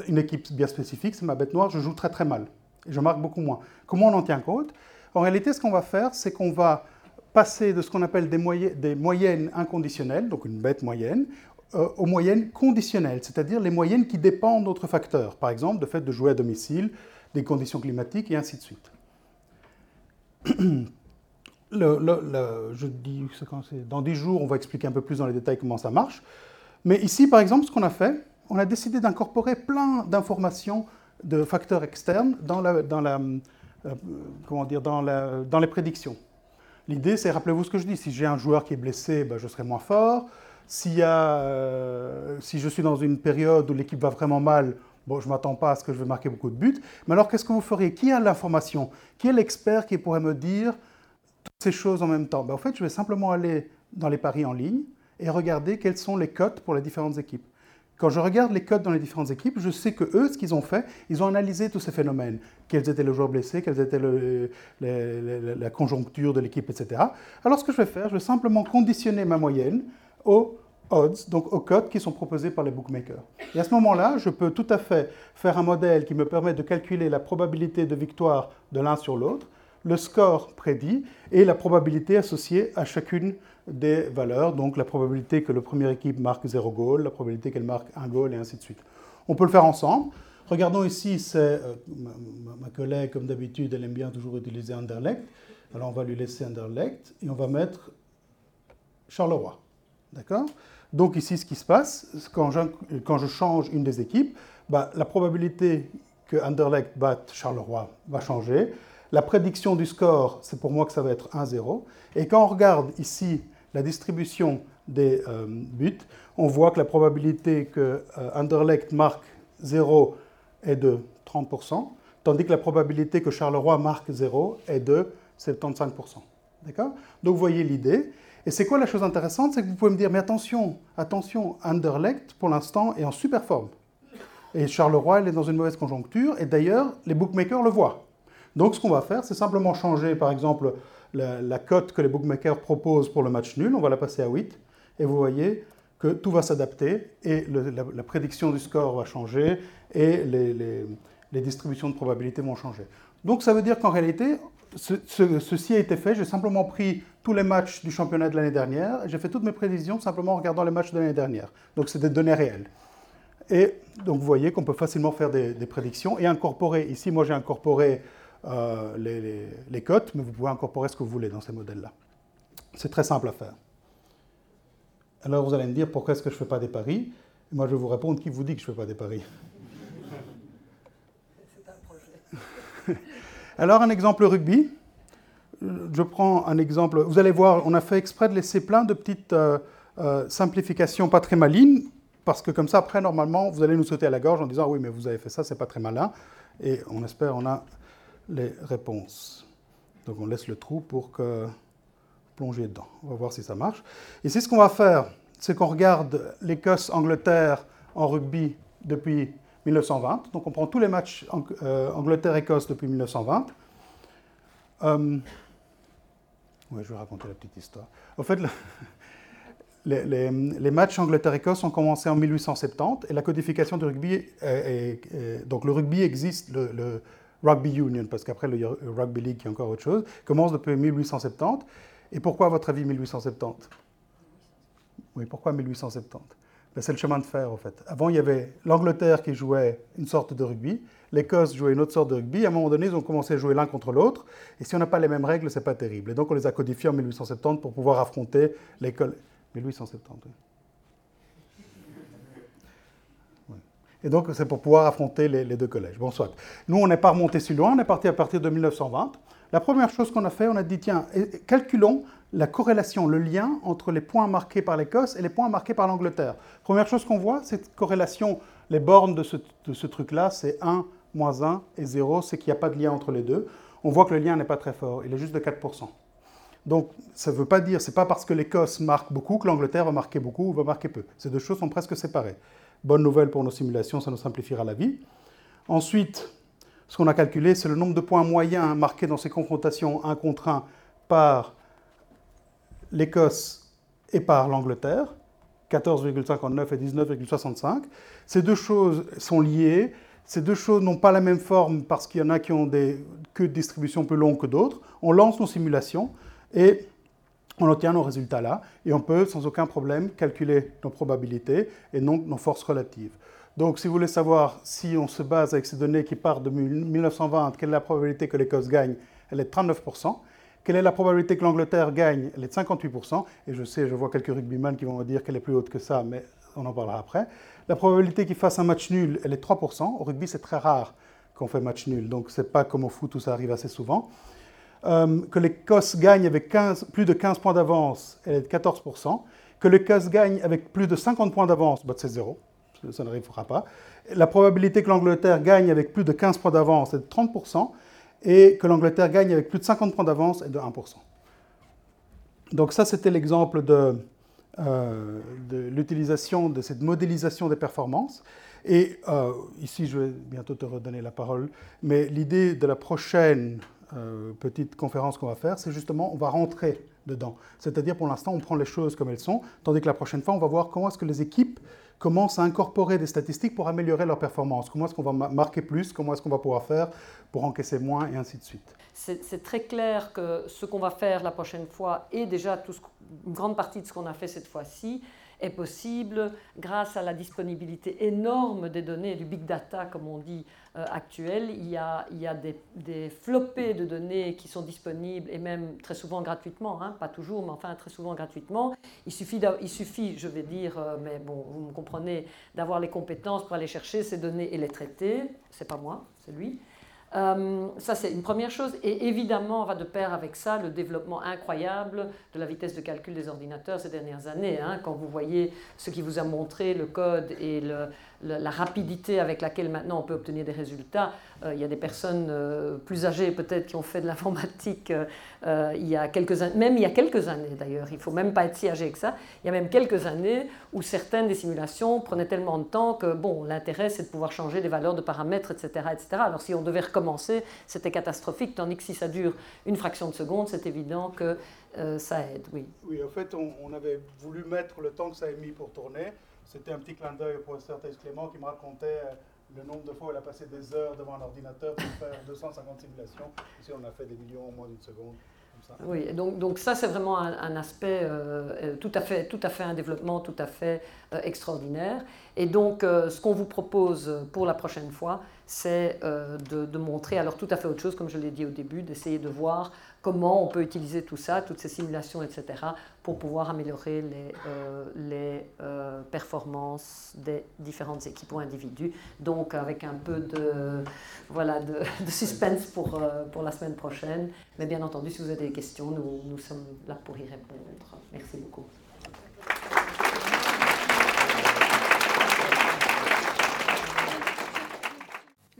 une équipe bien spécifique, c'est ma bête noire, je joue très très mal. Et je marque beaucoup moins. Comment on en tient compte? En réalité, ce qu'on va faire, c'est qu'on va passer de ce qu'on appelle des, moyennes inconditionnelles, donc une bête moyenne, euh, aux moyennes conditionnelles, c'est-à-dire les moyennes qui dépendent d'autres facteurs, par exemple le fait de jouer à domicile, des conditions climatiques et ainsi de suite. je dis, dans 10 jours, on va expliquer un peu plus dans les détails comment ça marche. Mais ici, par exemple, ce qu'on a fait, on a décidé d'incorporer plein d'informations de facteurs externes dans, euh, les prédictions. L'idée, c'est, rappelez-vous ce que je dis, si j'ai un joueur qui est blessé, ben, je serai moins fort. Euh, si je suis dans une période où l'équipe va vraiment mal, bon, je ne m'attends pas à ce que je vais marquer beaucoup de buts. Mais alors, qu'est-ce que vous feriez? Qui a l'information? Qui est l'expert qui pourrait me dire toutes ces choses en même temps? Ben, En fait, je vais simplement aller dans les paris en ligne et regarder quelles sont les cotes pour les différentes équipes. Quand je regarde les cotes dans les différentes équipes, je sais que eux, ce qu'ils ont fait, ils ont analysé tous ces phénomènes. Quels étaient les joueurs blessés, quelle était la conjoncture de l'équipe, etc. Alors, ce que je vais faire, je vais simplement conditionner ma moyenne aux odds, donc aux cotes qui sont proposées par les bookmakers. Et à ce moment-là, je peux tout à fait faire un modèle qui me permet de calculer la probabilité de victoire de l'un sur l'autre, le score prédit et la probabilité associée à chacune des valeurs, donc la probabilité que la première équipe marque 0 goal, la probabilité qu'elle marque un goal et ainsi de suite. On peut le faire ensemble. Regardons ici, c'est euh, ma, collègue, comme d'habitude, elle aime bien toujours utiliser Underlect. Alors on va lui laisser Underlect et on va mettre Charleroi. D'accord? Donc ici, ce qui se passe, quand je, quand je change une des équipes, bah, la probabilité que Anderlecht batte Charleroi va changer. La prédiction du score, c'est pour moi que ça va être 1-0. Et quand on regarde ici la distribution des euh, buts, on voit que la probabilité que euh, Anderlecht marque 0 est de 30%, tandis que la probabilité que Charleroi marque 0 est de 75%. D'accord? Donc vous voyez l'idée. Et c'est quoi la chose intéressante? C'est que vous pouvez me dire, mais attention, attention, Anderlecht, pour l'instant, est en super forme. Et Charleroi, il est dans une mauvaise conjoncture, et d'ailleurs, les bookmakers le voient. Donc ce qu'on va faire, c'est simplement changer, par exemple, la, cote que les bookmakers proposent pour le match nul, on va la passer à 8, et vous voyez que tout va s'adapter, et la, prédiction du score va changer, et les, distributions de probabilité vont changer. Donc ça veut dire qu'en réalité, ceci a été fait. J'ai simplement pris tous les matchs du championnat de l'année dernière j'ai fait toutes mes prévisions simplement en regardant les matchs de l'année dernière. Donc c'est des données réelles. Et donc vous voyez qu'on peut facilement faire des, prédictions et incorporer. Ici, moi j'ai incorporé euh, les, cotes, mais vous pouvez incorporer ce que vous voulez dans ces modèles-là. C'est très simple à faire. Alors vous allez me dire pourquoi est-ce que je ne fais pas des paris? Et moi, je vais vous répondre qui vous dit que je ne fais pas des paris? C'est un projet. Alors, un exemple rugby. Je prends un exemple. Vous allez voir, on a fait exprès de laisser plein de petites euh, euh, simplifications pas très malines, parce que comme ça, après, normalement, vous allez nous sauter à la gorge en disant oui, mais vous avez fait ça, c'est pas très malin. Et on espère on a les réponses. Donc on laisse le trou pour plonger dedans. On va voir si ça marche. Ici, ce qu'on va faire, c'est qu'on regarde l'Écosse-Angleterre en rugby depuis 1920. Donc on prend tous les matchs euh, Angleterre-Écosse depuis 1920. Euh, oui, je vais raconter la petite histoire. En fait, le, les, matchs Angleterre-Écosse ont commencé en 1870 et la codification du rugby, donc le rugby existe, Rugby Union, parce qu'après le Rugby League, qui est encore autre chose, commence depuis 1870. Et pourquoi, à votre avis, 1870 Oui, pourquoi 1870 ben, C'est le chemin de fer, en fait. Avant, il y avait l'Angleterre qui jouait une sorte de rugby, l'Écosse jouait une autre sorte de rugby. À un moment donné, ils ont commencé à jouer l'un contre l'autre. Et si on n'a pas les mêmes règles, c'est pas terrible. Et donc, on les a codifiés en 1870 pour pouvoir affronter l'école. 1870, oui. Et donc, c'est pour pouvoir affronter les, deux collèges. Bon, soit. Nous, on n'est pas remonté si loin, on est parti à partir de 1920. La première chose qu'on a fait, on a dit, tiens, calculons la corrélation, le lien entre les points marqués par l'Écosse et les points marqués par l'Angleterre. Première chose qu'on voit, cette corrélation, les bornes de ce, de ce truc-là, c'est 1, moins 1 et 0, c'est qu'il n'y a pas de lien entre les deux. On voit que le lien n'est pas très fort, il est juste de 4%. Donc, ça ne veut pas dire, c'est pas parce que l'Écosse marque beaucoup que l'Angleterre va marquer beaucoup ou va marquer peu. Ces deux choses sont presque séparées. Bonne nouvelle pour nos simulations, ça nous simplifiera la vie. Ensuite, ce qu'on a calculé, c'est le nombre de points moyens marqués dans ces confrontations 1 contre 1 par l'Écosse et par l'Angleterre, 14,59 et 19,65. Ces deux choses sont liées. Ces deux choses n'ont pas la même forme parce qu'il y en a qui ont des queues de distribution plus longues que d'autres. On lance nos simulations et on obtient nos résultats là, et on peut sans aucun problème calculer nos probabilités et donc nos forces relatives. Donc si vous voulez savoir si on se base avec ces données qui partent de 1920, quelle est la probabilité que l'Écosse gagne? Elle est de 39%. Quelle est la probabilité que l'Angleterre gagne? Elle est de 58%. Et je sais, je vois quelques rugbymen qui vont me dire qu'elle est plus haute que ça, mais on en parlera après. La probabilité qu'il fasse un match nul, elle est de 3%. Au rugby, c'est très rare qu'on fait match nul, donc c'est pas comme au foot où ça arrive assez souvent. Euh, que l'Écosse gagne avec 15, plus de 15 points d'avance, elle est de 14%. Que l'Écosse gagne avec plus de 50 points d'avance, bah, c'est zéro, ça n'arrivera pas. La probabilité que l'Angleterre gagne avec plus de 15 points d'avance est de 30%, et que l'Angleterre gagne avec plus de 50 points d'avance est de 1%. Donc ça, c'était l'exemple de, euh, de l'utilisation de cette modélisation des performances. Et euh, ici, je vais bientôt te redonner la parole, mais l'idée de la prochaine euh, petite conférence qu'on va faire, c'est justement, on va rentrer dedans. C'est-à-dire, pour l'instant, on prend les choses comme elles sont, tandis que la prochaine fois, on va voir comment est-ce que les équipes commencent à incorporer des statistiques pour améliorer leur performance. Comment est-ce qu'on va marquer plus, comment est-ce qu'on va pouvoir faire pour encaisser moins, et ainsi de suite. C'est très clair que ce qu'on va faire la prochaine fois, et déjà une grande partie de ce qu'on a fait cette fois-ci, est possible grâce à la disponibilité énorme des données, du big data comme on dit euh, actuel. Il y a, il y a des, des, flopées de données qui sont disponibles et même très souvent gratuitement, hein, pas toujours, mais enfin très souvent gratuitement. Il suffit, il suffit je vais dire, euh, mais bon, vous me comprenez, d'avoir les compétences pour aller chercher ces données et les traiter. C'est pas moi, c'est lui. Euh, ça, c'est une première chose. Et évidemment, va de pair avec ça le développement incroyable de la vitesse de calcul des ordinateurs ces dernières années. Hein, quand vous voyez ce qui vous a montré le code et le, la rapidité avec laquelle maintenant on peut obtenir des résultats. Euh, il y a des personnes euh, plus âgées peut-être qui ont fait de l'informatique euh, il y a quelques années, même il y a quelques années d'ailleurs, il ne faut même pas être si âgé que ça, il y a même quelques années où certaines des simulations prenaient tellement de temps que bon, l'intérêt c'est de pouvoir changer les valeurs de paramètres, etc., etc. Alors si on devait recommencer, c'était catastrophique, tandis que si ça dure une fraction de seconde, c'est évident que ça aide, oui. En fait, on, on avait voulu mettre le temps que ça a mis pour tourner. C'était un petit clin d'œil au professeur Thais Clément qui me racontait le nombre de fois où il a passé des heures devant un ordinateur pour faire 250 simulations. Ici, on a fait des millions en moins d'une seconde. Comme ça. Oui, donc, donc ça, c'est vraiment un, un aspect euh, tout, à fait, tout à fait un développement tout à fait euh, extraordinaire. Et donc, euh, ce qu'on vous propose pour la prochaine fois, c'est de, de montrer alors tout à fait autre chose, comme je l'ai dit au début, d'essayer de voir comment on peut utiliser tout ça, toutes ces simulations, etc., pour pouvoir améliorer les, euh, euh, performances des différentes équipes ou individus. Donc avec un peu de, voilà, de, suspense pour, euh, pour la semaine prochaine. Mais bien entendu, si vous avez des questions, nous, nous sommes là pour y répondre. Merci beaucoup.